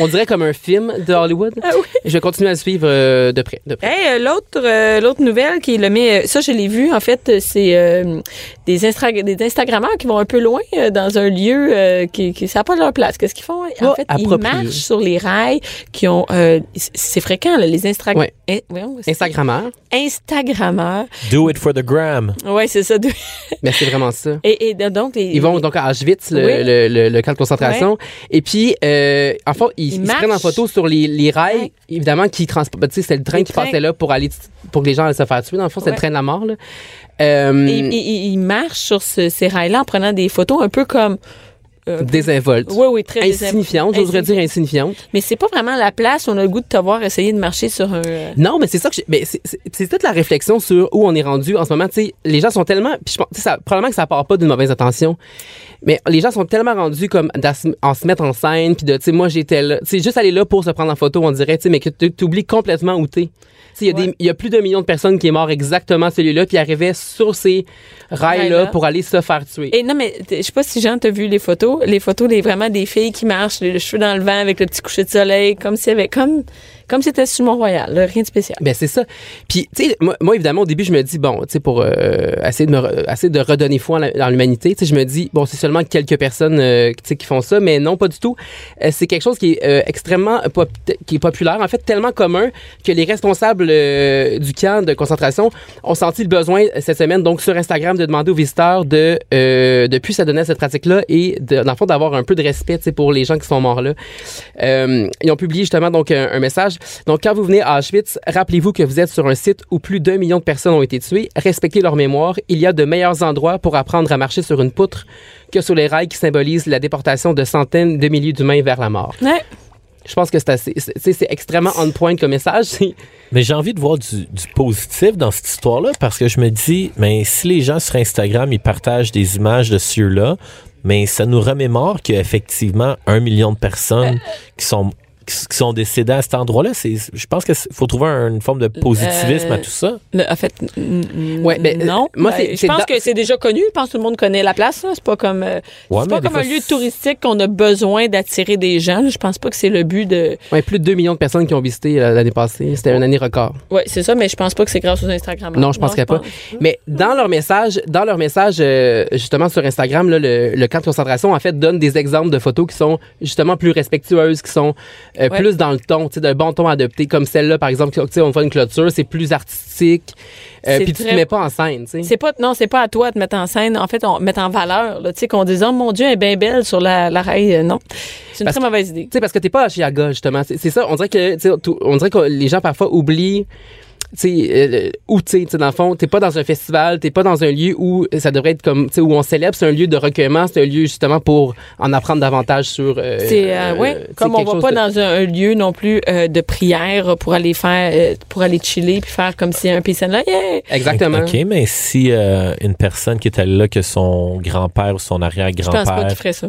[SPEAKER 6] On dirait comme un film de Hollywood.
[SPEAKER 3] Ah oui.
[SPEAKER 6] Je vais continuer à suivre euh, de près. De près.
[SPEAKER 3] Hey, euh, l'autre euh, l'autre nouvelle qui le euh, ça je l'ai vu en fait euh, c'est euh, des Instra- des Instagrammeurs qui vont un peu loin euh, dans un lieu euh, qui qui ça a pas leur place. Qu'est-ce qu'ils font? En fait, ils
[SPEAKER 6] approprié.
[SPEAKER 3] marchent sur les rails qui ont euh, c'est fréquent là, les Instra
[SPEAKER 6] Ouais.
[SPEAKER 3] Eh, voyons, c'est-
[SPEAKER 6] Instagrammeur.
[SPEAKER 3] Instagrammeurs.
[SPEAKER 4] Do it for the gram.
[SPEAKER 3] Ouais, c'est ça.
[SPEAKER 6] Mais c'est vraiment ça.
[SPEAKER 3] Et, et donc les
[SPEAKER 6] Ils vont donc à Auschwitz, le,
[SPEAKER 3] Oui.
[SPEAKER 6] le, le- le camp de concentration. Et puis, euh, en fait, ils,
[SPEAKER 3] Ils
[SPEAKER 6] ils se prennent en photo sur les, les rails,
[SPEAKER 3] Ouais.
[SPEAKER 6] évidemment, qui transportent. Tu sais, c'est le train
[SPEAKER 3] Les
[SPEAKER 6] qui
[SPEAKER 3] trains.
[SPEAKER 6] passait là pour aller pour que les gens allaient se faire tuer. Dans le fond, c'est le train de la mort. Là. Euh,
[SPEAKER 3] Et- et- et- ils marchent sur ce- ces rails-là en prenant des photos un peu comme. Euh,
[SPEAKER 6] désinvolte.
[SPEAKER 3] oui, oui, très
[SPEAKER 6] Insignifiante, j'oserais dire insignifiante.
[SPEAKER 3] Mais c'est pas vraiment la place où on a le goût de te voir essayer de marcher sur un. euh,
[SPEAKER 6] Non, mais c'est ça que mais c'est- toute la réflexion sur où on est rendu en ce moment. Tu sais, les gens sont tellement, puis je pense, tu sais, ça, probablement que ça part pas d'une mauvaise intention, mais les gens sont tellement rendus comme en se mettre en scène, puis de, tu sais, moi j'étais là, tu sais, juste aller là pour se prendre en photo, on dirait, tu sais, mais que tu oublies complètement où t'es. Il y, a
[SPEAKER 3] Ouais.
[SPEAKER 6] des- il y a plus d'un million de personnes qui est mort exactement celui-là, puis arrivait sur ces rails-là pour aller se faire tuer.
[SPEAKER 3] Et non, mais je sais pas si Jean t'a vu les photos. Les photos, les, vraiment des filles qui marchent, les cheveux dans le vent avec le petit coucher de soleil, comme si avait comme, comme c'était sur Mont-Royal, rien de spécial.
[SPEAKER 6] Ben c'est ça. Puis tu sais moi, évidemment au début je me dis bon, tu sais pour euh, essayer de me essayer de redonner foi dans l'humanité, tu sais je me dis bon, c'est seulement quelques personnes euh, qui font ça mais non pas du tout. Euh, c'est quelque chose qui est euh, extrêmement pop- qui est populaire en fait tellement commun que les responsables euh, du camp de concentration ont senti le besoin cette semaine donc sur Instagram de demander aux visiteurs de euh, de plus s'adonner à cette pratique là et de, dans le fond d'avoir un peu de respect tu sais pour les gens qui sont morts là. Ils ont publié justement donc un message. Donc quand vous venez à Auschwitz, rappelez-vous que vous êtes sur un site où plus d'un million de personnes ont été tuées. Respectez leur mémoire. Il y a de meilleurs endroits pour apprendre à marcher sur une poutre que sur les rails qui symbolisent la déportation de centaines de milliers d'humains vers la mort.
[SPEAKER 3] Ouais.
[SPEAKER 6] Je pense que c'est assez, extrêmement on point comme message.
[SPEAKER 4] Mais j'ai envie de voir du, du positif dans cette histoire-là parce que je me dis, mais si les gens sur Instagram, ils partagent des images de ceux-là, mais ça nous remémore qu'effectivement, un million de personnes qui sont qui sont décédées à cet endroit-là, c'est, je pense qu'il faut trouver un- une forme de positivisme
[SPEAKER 3] Euh,
[SPEAKER 4] à tout ça.
[SPEAKER 3] Le- en fait,
[SPEAKER 6] Ouais, ben,
[SPEAKER 3] non.
[SPEAKER 6] euh, moi,
[SPEAKER 3] Ben, je pense
[SPEAKER 6] dans-
[SPEAKER 3] que c'est déjà connu. Je pense que tout le monde connaît la place. C'est pas comme, euh,
[SPEAKER 4] Ouais,
[SPEAKER 3] c'est
[SPEAKER 4] mais
[SPEAKER 3] pas comme un lieu touristique qu'on a besoin d'attirer des gens. Je pense pas que c'est le but de.
[SPEAKER 6] Ouais, plus de 2 millions de personnes qui ont visité l'année passée. C'était une année record.
[SPEAKER 3] Ouais, c'est ça, mais je pense pas que c'est grâce aux Instagram.
[SPEAKER 6] Non, je penserais pas. Mais dans leur message, dans leur message euh, justement sur Instagram, là, le, le camp de concentration en fait donne des exemples de photos qui sont justement plus respectueuses, qui sont euh,
[SPEAKER 3] Ouais.
[SPEAKER 6] plus dans le ton, tu sais, d'un bon ton adopté, comme celle-là par exemple. Tu sais, on voit une clôture, c'est plus artistique. Euh, Puis tu te mets pas en scène, tu sais.
[SPEAKER 3] C'est pas non, c'est pas à toi de mettre en scène. En fait, on mettre en valeur. Tu sais qu'on dise oh mon Dieu, elle est bien belle sur la, la rail. Euh, Non, c'est une
[SPEAKER 6] Parce
[SPEAKER 3] très mauvaise idée.
[SPEAKER 6] Tu sais, parce que t'es pas à Chiaga, justement. C'est ça, on dirait que, tu sais, on dirait que les gens parfois oublient, euh, où, tu sais, tu sais, dans le fond, t'es pas dans un festival, t'es pas dans un lieu où ça devrait être comme, tu sais, où on célèbre, c'est un lieu de recueillement, c'est un lieu, justement, pour en apprendre davantage sur... euh,
[SPEAKER 3] C'est euh,
[SPEAKER 6] euh,
[SPEAKER 3] ouais,
[SPEAKER 6] tu sais,
[SPEAKER 3] comme on va pas
[SPEAKER 6] de-
[SPEAKER 3] dans un, un lieu non plus euh, de prière pour aller faire euh, pour aller chiller puis faire comme si un and love. Yeah!
[SPEAKER 6] Exactement.
[SPEAKER 4] OK, mais si euh, une personne qui est allée là, que son grand-père ou son
[SPEAKER 3] Je pense pas
[SPEAKER 4] arrière-grand-père,
[SPEAKER 3] qu'il ferait ça.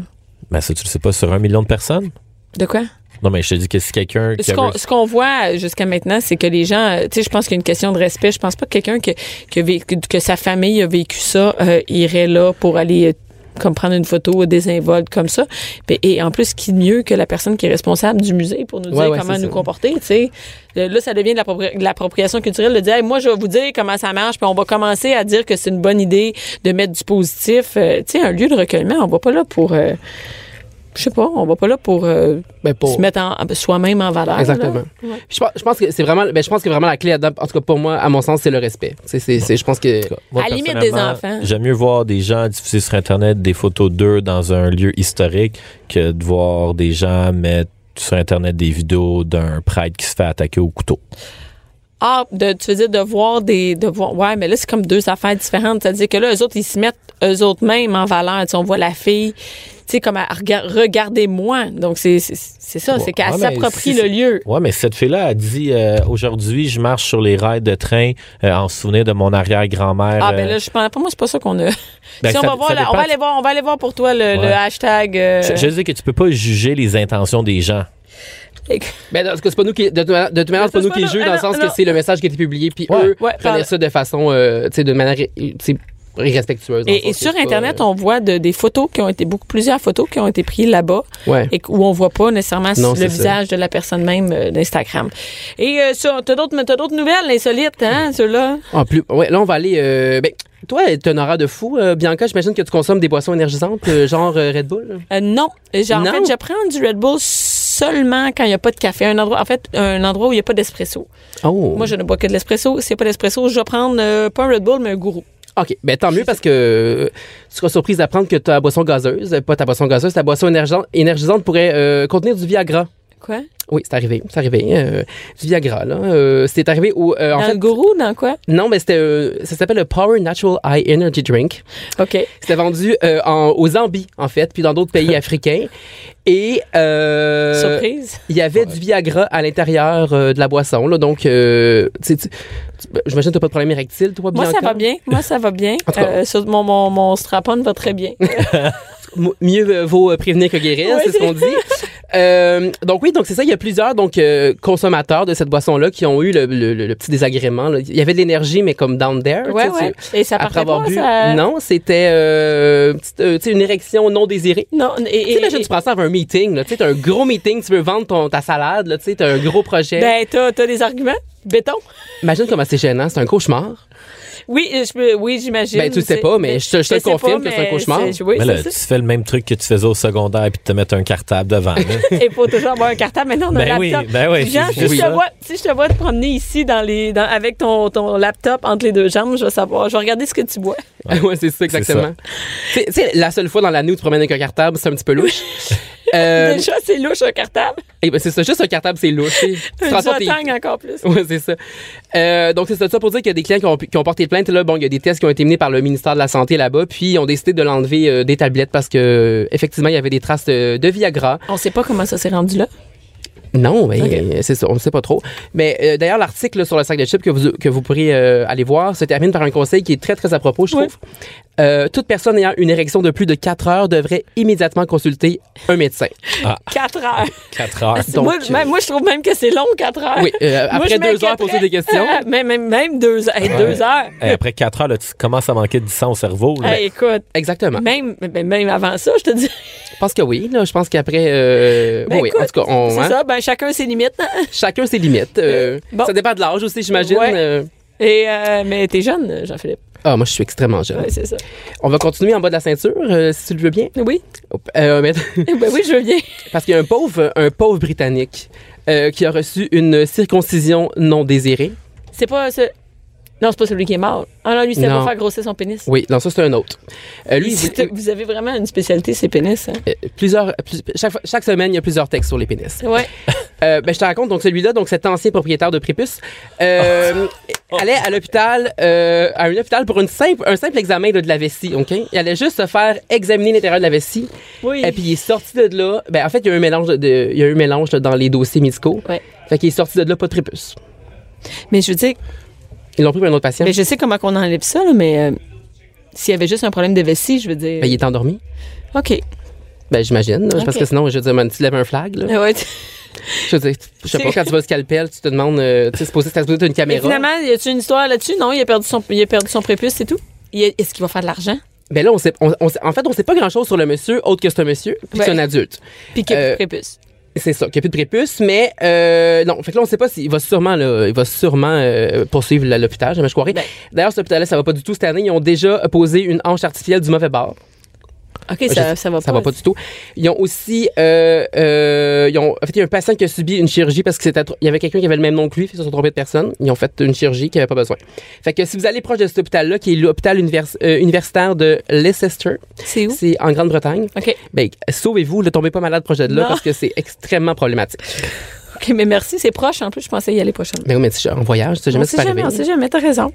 [SPEAKER 4] ben ça, tu le sais pas, sur un million de personnes?
[SPEAKER 3] De quoi?
[SPEAKER 4] Non, mais je te dis que si quelqu'un
[SPEAKER 3] Ce qu'on,
[SPEAKER 4] avait-
[SPEAKER 3] voit jusqu'à maintenant, c'est que les gens, euh, tu sais, je pense qu'il y a une question de respect. Je pense pas que quelqu'un que, que, sa famille a vécu ça euh, irait là pour aller euh, comme prendre une photo désinvolte comme ça. Et en plus, qui de mieux que la personne qui est responsable du musée pour nous dire
[SPEAKER 6] ouais,
[SPEAKER 3] comment nous
[SPEAKER 6] ça.
[SPEAKER 3] comporter, tu sais. Là, ça devient de l'appropri- de l'appropriation culturelle de dire, Hey, moi, je vais vous dire comment ça marche, puis on va commencer à dire que c'est une bonne idée de mettre du positif. Euh, tu sais, un lieu de recueillement, on va pas là pour... euh, je sais pas, on va pas là pour, euh,
[SPEAKER 6] Ben, pour-
[SPEAKER 3] se mettre en- soi-même en valeur.
[SPEAKER 6] Exactement.
[SPEAKER 3] Ouais.
[SPEAKER 6] Je pense, je pense que c'est vraiment, ben, je pense que vraiment la clé là-dedans, en tout cas pour moi, à mon sens, c'est le respect. C'est, c'est, c'est- je pense que,
[SPEAKER 4] Moi,
[SPEAKER 3] À la limite des enfants.
[SPEAKER 4] J'aime mieux voir des gens diffuser sur Internet des photos d'eux dans un lieu historique que de voir des gens mettre sur Internet des vidéos d'un prêtre qui se fait attaquer au couteau.
[SPEAKER 3] Ah, de, tu veux dire de voir des. De voir, ouais, mais là, c'est comme deux affaires différentes. C'est-à-dire que là, eux autres, ils se mettent eux autres mêmes en valeur. Tu sais, on voit la fille, tu sais, comme elle regarde, regardez-moi. Donc, c'est c'est- c'est ça, c'est qu'elle
[SPEAKER 4] Ouais,
[SPEAKER 3] s'approprie
[SPEAKER 4] si-
[SPEAKER 3] le lieu.
[SPEAKER 4] Ouais, mais cette fille-là a dit euh, aujourd'hui, je marche sur les rails de train euh, en souvenir de mon arrière-grand-mère.
[SPEAKER 3] Ah, ben
[SPEAKER 4] euh,
[SPEAKER 3] là, je pense, pour moi, c'est pas ça qu'on a.
[SPEAKER 4] Ben,
[SPEAKER 3] si on
[SPEAKER 4] ça-
[SPEAKER 3] va voir,
[SPEAKER 4] ça
[SPEAKER 3] là, on
[SPEAKER 4] dépend.
[SPEAKER 3] va aller voir, on va aller voir pour toi le, hashtag. euh,
[SPEAKER 4] je, dire que tu peux pas juger les intentions des gens.
[SPEAKER 6] Ben, en tout cas, c'est pas nous qui, de, toute manière- de toute manière, c'est pas nous qui
[SPEAKER 3] nous-
[SPEAKER 6] juge
[SPEAKER 3] ah,
[SPEAKER 6] dans le sens
[SPEAKER 3] non.
[SPEAKER 6] que c'est le message qui a été publié, puis
[SPEAKER 4] Ouais.
[SPEAKER 6] eux
[SPEAKER 3] Ouais,
[SPEAKER 6] prenaient ça de façon, euh, tu sais, de manière tu
[SPEAKER 3] Et, sur
[SPEAKER 6] pas,
[SPEAKER 3] Internet,
[SPEAKER 6] euh,
[SPEAKER 3] on voit de- des photos qui ont été, beaucoup, plusieurs photos qui ont été prises là-bas
[SPEAKER 6] Ouais.
[SPEAKER 3] et où on voit pas nécessairement
[SPEAKER 6] Non,
[SPEAKER 3] le
[SPEAKER 6] ça.
[SPEAKER 3] visage de la personne même euh, d'Instagram. Et euh, t'as d'autres, nouvelles insolites, hein, ceux-là?
[SPEAKER 6] En plus, ouais, là, on va aller. euh, ben, toi, t'as un aura de fou, euh, Bianca. J'imagine que tu consommes des boissons énergisantes, euh, genre Red Bull.
[SPEAKER 3] Non. En
[SPEAKER 6] Non?
[SPEAKER 3] fait, je prends du Red Bull seulement quand il n'y a pas de café. Un endroit, en fait, un endroit où il n'y a pas d'espresso.
[SPEAKER 6] Oh.
[SPEAKER 3] Moi, je ne bois que de l'espresso. S'il n'y a pas d'espresso, je vais prendre euh, pas un Red Bull, mais un gourou.
[SPEAKER 6] OK. Ben, tant mieux parce que euh, tu seras surprise d'apprendre que ta boisson gazeuse, pas ta boisson gazeuse, ta boisson énergisante, énergisante pourrait euh, contenir du Viagra.
[SPEAKER 3] Quoi?
[SPEAKER 6] Oui, c'est arrivé. C'est arrivé. euh, du Viagra, là. Euh, c'est arrivé où, euh, en
[SPEAKER 3] Dans
[SPEAKER 6] fait.
[SPEAKER 3] le gourou, dans quoi?
[SPEAKER 6] Non, mais c'était. euh, ça s'appelle le Power Natural Eye Energy Drink.
[SPEAKER 3] OK.
[SPEAKER 6] C'était vendu euh, en, aux Zambie, en fait, puis dans d'autres pays africains. Et. euh,
[SPEAKER 3] Surprise.
[SPEAKER 6] Il y avait du Viagra à l'intérieur euh, de la boisson, là. Donc, euh, tu sais, tu- tu- ben, j'imagine que t'as pas de problème érectile, toi,
[SPEAKER 3] Moi, ça va bien. Moi, ça va bien. Euh, sur- mon, mon, mon strap-on va très bien.
[SPEAKER 6] Mieux euh, vaut euh, prévenir que guérir, c'est ce qu'on dit. Euh, donc oui, donc c'est ça. Il y a plusieurs donc euh, consommateurs de cette boisson-là qui ont eu le, le- le- le petit désagrément. là. Il y avait de l'énergie, mais comme down there.
[SPEAKER 3] ouais,
[SPEAKER 6] tu sais,
[SPEAKER 3] ouais.
[SPEAKER 6] tu-
[SPEAKER 3] Et ça
[SPEAKER 6] après
[SPEAKER 3] partait
[SPEAKER 6] avoir
[SPEAKER 3] pas,
[SPEAKER 6] bu.
[SPEAKER 3] ça...
[SPEAKER 6] Non, c'était euh, petite, euh, tu sais, une érection non désirée.
[SPEAKER 3] Non, et,
[SPEAKER 6] Tu sais,
[SPEAKER 3] et-
[SPEAKER 6] imagine,
[SPEAKER 3] et-
[SPEAKER 6] tu prends ça avant un meeting. là. Tu sais, t'as un gros meeting, tu veux vendre ton, ta salade. là, Tu sais, t'as un gros projet.
[SPEAKER 3] ben, t'as, t'as des arguments? Béton?
[SPEAKER 6] Imagine comment c'est gênant. C'est un cauchemar.
[SPEAKER 3] Oui, je peux, oui, j'imagine.
[SPEAKER 6] Ben, tu le sais
[SPEAKER 3] C'est-
[SPEAKER 6] pas, mais je te- je te
[SPEAKER 3] sais
[SPEAKER 6] confirme
[SPEAKER 3] pas,
[SPEAKER 6] que c'est un cauchemar.
[SPEAKER 3] c'est- Oui,
[SPEAKER 4] mais là,
[SPEAKER 3] c'est
[SPEAKER 4] tu fais le même truc que tu faisais au secondaire puis de te mettre un cartable devant. là.
[SPEAKER 3] Il faut toujours avoir un cartable. Maintenant, on a
[SPEAKER 4] Ben
[SPEAKER 3] un
[SPEAKER 4] oui,
[SPEAKER 3] laptop.
[SPEAKER 4] ben oui,
[SPEAKER 3] Jean,
[SPEAKER 4] c'est
[SPEAKER 3] si, je te vois, si je te vois te promener ici dans les, dans- avec ton, ton laptop entre les deux jambes, je vais savoir. Je vais regarder ce que tu bois.
[SPEAKER 6] Ouais, c'est ça, exactement. Sais, la seule fois dans l'année où tu te promènes avec un cartable, c'est un petit peu louche. Euh,
[SPEAKER 3] Déjà, c'est louche, un cartable.
[SPEAKER 6] eh ben, c'est ça, juste un cartable, c'est louche. tu tes-
[SPEAKER 3] Zotang encore plus.
[SPEAKER 6] Ouais, c'est ça. Euh, donc, c'est ça, ça pour dire qu'il y a des clients qui ont, qui ont porté plainte. Là, bon, il y a des tests qui ont été menés par le ministère de la Santé là-bas, puis ils ont décidé de l'enlever euh, des tablettes parce que, euh, effectivement, il y avait des traces de, de Viagra.
[SPEAKER 3] On sait pas comment ça s'est rendu là.
[SPEAKER 6] Non, mais euh, c'est ça, on ne sait pas trop. Mais euh, d'ailleurs, l'article là, sur le sac de chips que vous, que vous pourrez euh, aller voir se termine par un conseil qui est très, très à propos, je trouve. Euh, toute personne ayant une érection de plus de 4 heures devrait immédiatement consulter un médecin.
[SPEAKER 3] 4 heures.
[SPEAKER 4] 4 heures.
[SPEAKER 6] Donc,
[SPEAKER 3] moi,
[SPEAKER 6] euh,
[SPEAKER 3] même- moi, je trouve même que c'est long, 4 heures.
[SPEAKER 6] Oui, euh, après
[SPEAKER 3] je
[SPEAKER 6] deux heures, poser des questions.
[SPEAKER 3] même, même, même deux, hey, deux heures.
[SPEAKER 4] Et après 4 heures, là, tu commences à manquer de sang au cerveau. là.
[SPEAKER 3] Hey, écoute,
[SPEAKER 6] Exactement.
[SPEAKER 3] même, même même avant ça, je te dis.
[SPEAKER 6] Je pense que oui. Là, je pense qu'après, euh,
[SPEAKER 3] Ben,
[SPEAKER 6] bon, oui, en tout cas, on,
[SPEAKER 3] C'est
[SPEAKER 6] hein,
[SPEAKER 3] ça, ben chacun ses limites.
[SPEAKER 6] chacun ses limites.
[SPEAKER 3] Bon.
[SPEAKER 6] Ça dépend de l'âge aussi, j'imagine.
[SPEAKER 3] Ouais.
[SPEAKER 6] Euh,
[SPEAKER 3] Et, euh, mais t'es jeune, Jean-Philippe.
[SPEAKER 6] Ah, moi, je suis extrêmement jeune.
[SPEAKER 3] Ouais, c'est ça.
[SPEAKER 6] On va continuer en bas de la ceinture, euh, si tu le veux bien?
[SPEAKER 3] Oui.
[SPEAKER 6] Euh, mais-
[SPEAKER 3] ben oui, je veux bien.
[SPEAKER 6] parce qu'il y a un pauvre, un pauvre Britannique euh, qui a reçu une circoncision non désirée.
[SPEAKER 3] C'est pas ce. Non, c'est pas celui qui est mort. Ah non, lui, c'est pour faire grossir son pénis.
[SPEAKER 6] Oui, non, ça, c'est un autre. Euh, lui,
[SPEAKER 3] vous avez vraiment une spécialité, c'est pénis. Hein?
[SPEAKER 6] euh, plusieurs, plus- chaque, semaine, il y a plusieurs textes sur les pénis.
[SPEAKER 3] Ouais.
[SPEAKER 6] Euh, ben, je te raconte, donc celui-là, donc cet ancien propriétaire de prépuce, euh, allait à l'hôpital, euh, à un hôpital pour une simple, un simple examen là, de la vessie, OK? Il allait juste se faire examiner l'intérieur de la vessie.
[SPEAKER 3] Oui.
[SPEAKER 6] Et puis il est sorti de là. Ben, en fait, il y a eu un mélange, de, il y a eu un mélange là, dans les dossiers médicaux.
[SPEAKER 3] Ouais.
[SPEAKER 6] Fait qu'il est sorti de là pas de prépuce.
[SPEAKER 3] Mais je veux dire,
[SPEAKER 6] Ils l'ont pris pour un autre patient.
[SPEAKER 3] mais je sais comment on enlève ça, là, mais euh, s'il y avait juste un problème de vessie, je veux dire.
[SPEAKER 6] Ben, il est endormi.
[SPEAKER 3] OK.
[SPEAKER 6] Ben, j'imagine. Parce que sinon, je veux dire, man, tu lèves un flag. Là.
[SPEAKER 3] Ouais.
[SPEAKER 6] Je veux dire, je sais pas, quand tu vas au scalpel, tu te demandes, euh, tu sais, supposé, c'est supposé une
[SPEAKER 3] Mais
[SPEAKER 6] caméra.
[SPEAKER 3] finalement, y a-tu une histoire là-dessus? Non, il a perdu son, il a perdu son prépuce, c'est tout. Est-ce qu'il va faire de l'argent?
[SPEAKER 6] Ben là, on sait, on- on sait- en fait, on sait pas grand-chose sur le monsieur, autre que c'est un monsieur, puis
[SPEAKER 3] Ouais.
[SPEAKER 6] c'est un adulte.
[SPEAKER 3] Puis qu'il a
[SPEAKER 6] Euh,
[SPEAKER 3] plus de prépuce.
[SPEAKER 6] C'est ça, qu'il n'y a plus de prépuce, mais euh, non. Fait que là, on sait pas s'il va sûrement, là, il va sûrement euh, poursuivre l'hôpital, jamais je croirais.
[SPEAKER 3] Ben.
[SPEAKER 6] D'ailleurs, cet hôpital-là, ça va pas du tout cette année. Ils ont déjà posé une hanche artificielle du mauvais bord.
[SPEAKER 3] OK, ça, ça va pas.
[SPEAKER 6] Ça va pas du tout. Ils ont aussi, euh, euh, ils ont, en fait, il y a un patient qui a subi une chirurgie parce que c'était, trop- il y avait quelqu'un qui avait le même nom que lui, ils se sont trompés de personne. Ils ont fait une chirurgie qui avait pas besoin. Fait que si vous allez proche de cet hôpital-là, qui est l'hôpital univers- euh, universitaire de Leicester,
[SPEAKER 3] C'est où?
[SPEAKER 6] c'est en Grande-Bretagne,
[SPEAKER 3] OK.
[SPEAKER 6] ben, sauvez-vous, ne tombez pas malade proche de là
[SPEAKER 3] Non.
[SPEAKER 6] parce que c'est extrêmement problématique.
[SPEAKER 3] OK, mais merci, c'est proche. En plus, je pensais y aller prochainement.
[SPEAKER 6] Mais oui, mais tu en voyage, tu sais jamais
[SPEAKER 3] on
[SPEAKER 6] ce qui
[SPEAKER 3] jamais, on sait jamais, t'as raison.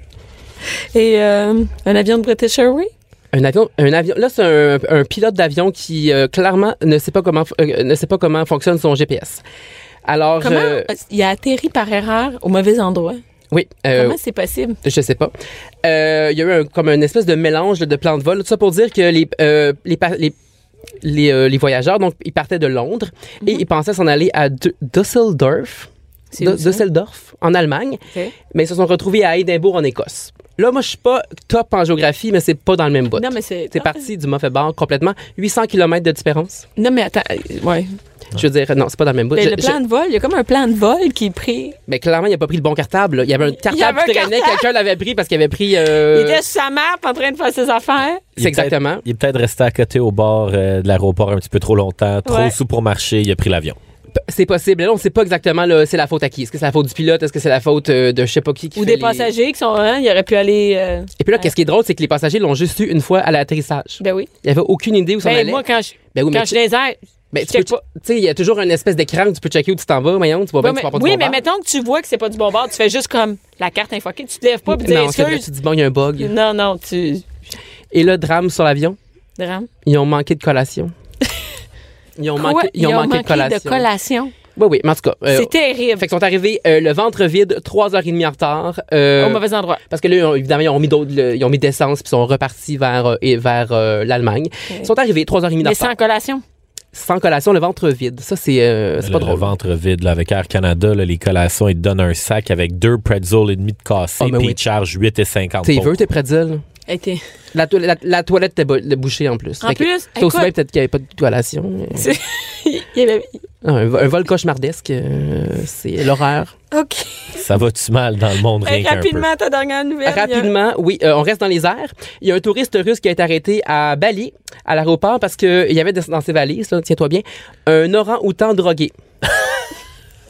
[SPEAKER 3] Et euh, un avion de British Airways?
[SPEAKER 6] Un avion, un avion. Là, c'est un, un pilote d'avion qui euh, clairement ne sait pas comment euh, ne sait pas comment fonctionne son GPS. Alors,
[SPEAKER 3] Comment
[SPEAKER 6] euh,
[SPEAKER 3] il a atterri par erreur au mauvais endroit?
[SPEAKER 6] oui,
[SPEAKER 3] Comment c'est possible?
[SPEAKER 6] je sais pas. Il y a eu un, comme une espèce de mélange de plans de vol. Tout ça pour dire que les les, pa- les les, les voyageurs, donc, ils partaient de Londres et ils pensaient s'en aller à Düsseldorf? Düsseldorf, en Allemagne, mais ils se sont retrouvés à Édimbourg, en Écosse. Là, moi, je suis pas top en géographie, mais c'est pas dans le même bout.
[SPEAKER 3] Non, mais c'est.
[SPEAKER 6] C'est parti du mauvais bord complètement. 800 km de différence.
[SPEAKER 3] Non, mais attends. euh, Ouais.
[SPEAKER 6] Je veux dire, non, c'est pas dans le même bout.
[SPEAKER 3] Mais
[SPEAKER 6] Je-
[SPEAKER 3] le plan
[SPEAKER 6] je-
[SPEAKER 3] de vol, il y a comme un plan de vol qui est pris.
[SPEAKER 6] mais clairement, il a pas pris le bon cartable. là. Il y avait un cartable
[SPEAKER 3] avait un
[SPEAKER 6] qui traînait.
[SPEAKER 3] cartable.
[SPEAKER 6] Quelqu'un l'avait pris parce qu'il avait pris. euh,
[SPEAKER 3] Il était sur sa map en train de faire ses affaires.
[SPEAKER 6] C'est exactement.
[SPEAKER 4] Il est peut-être resté à côté au bord euh, de l'aéroport un petit peu trop longtemps, trop
[SPEAKER 3] Ouais.
[SPEAKER 4] sous pour marcher, il a pris l'avion.
[SPEAKER 6] C'est possible. Là, on sait pas exactement c'est la faute à qui. Est-ce que c'est la faute du pilote? Est-ce que c'est la faute euh, de je sais pas qui, qui
[SPEAKER 3] Ou
[SPEAKER 6] fait
[SPEAKER 3] des
[SPEAKER 6] les-
[SPEAKER 3] passagers qui sont. Hein, il aurait pu aller. euh,
[SPEAKER 6] Et puis là, qu'est-ce qui est drôle, c'est que les passagers l'ont juste eu une fois à l'atterrissage.
[SPEAKER 3] Ben oui.
[SPEAKER 6] Il y avait aucune idée où s'en
[SPEAKER 3] Ben,
[SPEAKER 6] allait.
[SPEAKER 3] moi, quand je,
[SPEAKER 6] Ben oui, mais
[SPEAKER 3] quand je les airs,
[SPEAKER 6] Ben, tu peux
[SPEAKER 3] check
[SPEAKER 6] pas- Tu sais, il y a toujours une espèce d'écran où tu peux checker où tu t'en vas, Mayon. Tu vois bien tu vas
[SPEAKER 3] mais-
[SPEAKER 6] pas du
[SPEAKER 3] oui,
[SPEAKER 6] bon
[SPEAKER 3] mais
[SPEAKER 6] bord.
[SPEAKER 3] mettons que tu vois que c'est pas du bon bord, tu fais juste comme la carte infoquée, tu te lèves pas et tu dis
[SPEAKER 6] Non, c'est vrai, tu
[SPEAKER 3] excuse.
[SPEAKER 6] dis bon, il y a un bug.
[SPEAKER 3] Non, non, tu.
[SPEAKER 6] Et là, drame sur l'avion,
[SPEAKER 3] Drame.
[SPEAKER 6] ils ont manqué de collation. Ils ont
[SPEAKER 3] Quoi?
[SPEAKER 6] manqué, ils ont manqué de collation.
[SPEAKER 3] collation.
[SPEAKER 6] Oui, oui, mais en tout cas. euh,
[SPEAKER 3] c'est terrible.
[SPEAKER 6] fait qu'ils sont arrivés euh, le ventre vide, 3h30 en retard. euh,
[SPEAKER 3] Au mauvais endroit.
[SPEAKER 6] Parce que là, évidemment, ils ont mis d'autres, le- ils ont mis d'essence puis sont repartis vers, euh, et vers euh, l'Allemagne. Ils sont arrivés 3h30 en
[SPEAKER 3] Mais
[SPEAKER 6] retard.
[SPEAKER 3] sans collation?
[SPEAKER 6] Sans collation, le ventre vide. Ça, c'est euh, c'est
[SPEAKER 4] Le-
[SPEAKER 6] pas
[SPEAKER 4] le
[SPEAKER 6] drôle.
[SPEAKER 4] ventre vide là, avec Air Canada, là, les collations, ils te donnent un sac avec deux pretzels et demi de cassé,
[SPEAKER 6] mais
[SPEAKER 4] puis
[SPEAKER 6] oui.
[SPEAKER 4] ils te chargent 8,50
[SPEAKER 6] T'es
[SPEAKER 4] pour-
[SPEAKER 6] veux tes pretzels? La, to- la, la toilette était bo- bouchée en plus.
[SPEAKER 3] En
[SPEAKER 6] Fait
[SPEAKER 3] plus,
[SPEAKER 6] C'est aussi bien peut-être qu'il n'y avait pas de collation. mais-
[SPEAKER 3] C'est- il y avait-
[SPEAKER 6] un, vo- un vol cauchemardesque, euh, c'est l'horreur.
[SPEAKER 3] OK.
[SPEAKER 4] Ça va-tu mal dans le monde, rien
[SPEAKER 3] rapidement, ta dernière nouvelle.
[SPEAKER 6] Rapidement, oui, euh, on reste dans les airs. Il y a un touriste russe qui a été arrêté à Bali, à l'aéroport, parce qu'il y avait dans ses valises, tiens-toi bien, un orang-outan drogué.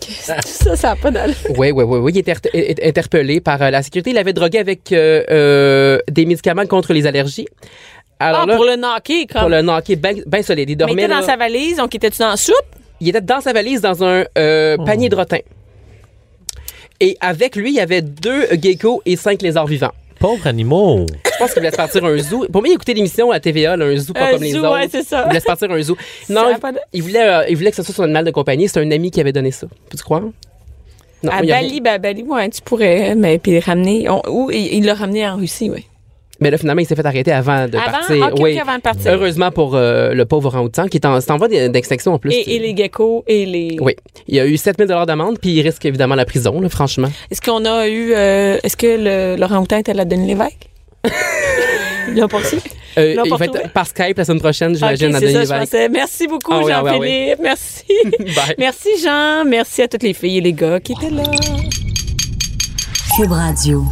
[SPEAKER 3] Ça, ça n'a pas d'allure.
[SPEAKER 6] Oui, oui, oui, oui. Il est- interpellé par euh, la sécurité. Il avait drogué avec euh, euh, des médicaments contre les allergies. Alors
[SPEAKER 3] Ah,
[SPEAKER 6] là,
[SPEAKER 3] pour le knocker, comme.
[SPEAKER 6] pour le knocker bien solide. Il
[SPEAKER 3] Mais il
[SPEAKER 6] dormait
[SPEAKER 3] était dans
[SPEAKER 6] là-
[SPEAKER 3] sa valise, donc il était-tu dans la soupe?
[SPEAKER 6] Il était dans sa valise dans un euh,
[SPEAKER 3] Oh.
[SPEAKER 6] panier de rotin. Et avec lui, il y avait deux geckos et cinq lézards vivants.
[SPEAKER 4] Pauvres animaux!
[SPEAKER 6] Je pense qu'il voulait se partir un zoo. Pour moi, il écoutait l'émission à TVA, là, un zoo pas
[SPEAKER 3] Un
[SPEAKER 6] comme les autres.
[SPEAKER 3] ouais, c'est ça.
[SPEAKER 6] Il voulait se partir un zoo. Non, il,
[SPEAKER 3] pas de-
[SPEAKER 6] il voulait, euh, il voulait que ce soit son animal de compagnie. C'est un ami qui avait donné ça. Peux-tu croire? Non,
[SPEAKER 3] à Bali, ben, à Bali, ouais, tu pourrais, mais puis le ramener. on- ou il l'a ramené en Russie, oui.
[SPEAKER 6] Mais là, finalement, il s'est fait arrêter avant de
[SPEAKER 3] Avant?
[SPEAKER 6] partir. Oui.
[SPEAKER 3] avant de partir.
[SPEAKER 6] Heureusement pour euh, le pauvre orang-outan qui est en, voie d'extinction en plus.
[SPEAKER 3] Et, et les geckos et les.
[SPEAKER 6] Oui. Il y a eu 7000 d'amende, puis il risque évidemment la prison, là, franchement.
[SPEAKER 3] Est-ce qu'on a eu. euh, Est-ce que Houtin était à la Denis Lévesque? Poursuivi?
[SPEAKER 6] Euh, il va être par Skype la semaine prochaine, j'imagine,
[SPEAKER 3] Ok,
[SPEAKER 6] à
[SPEAKER 3] ça, je. Merci beaucoup,
[SPEAKER 6] Ah oui, ah oui, ah
[SPEAKER 3] Jean-Philippe. Merci.
[SPEAKER 6] Bye.
[SPEAKER 3] Merci, Jean. Merci à toutes les filles et les gars qui étaient là.
[SPEAKER 1] Cube Radio.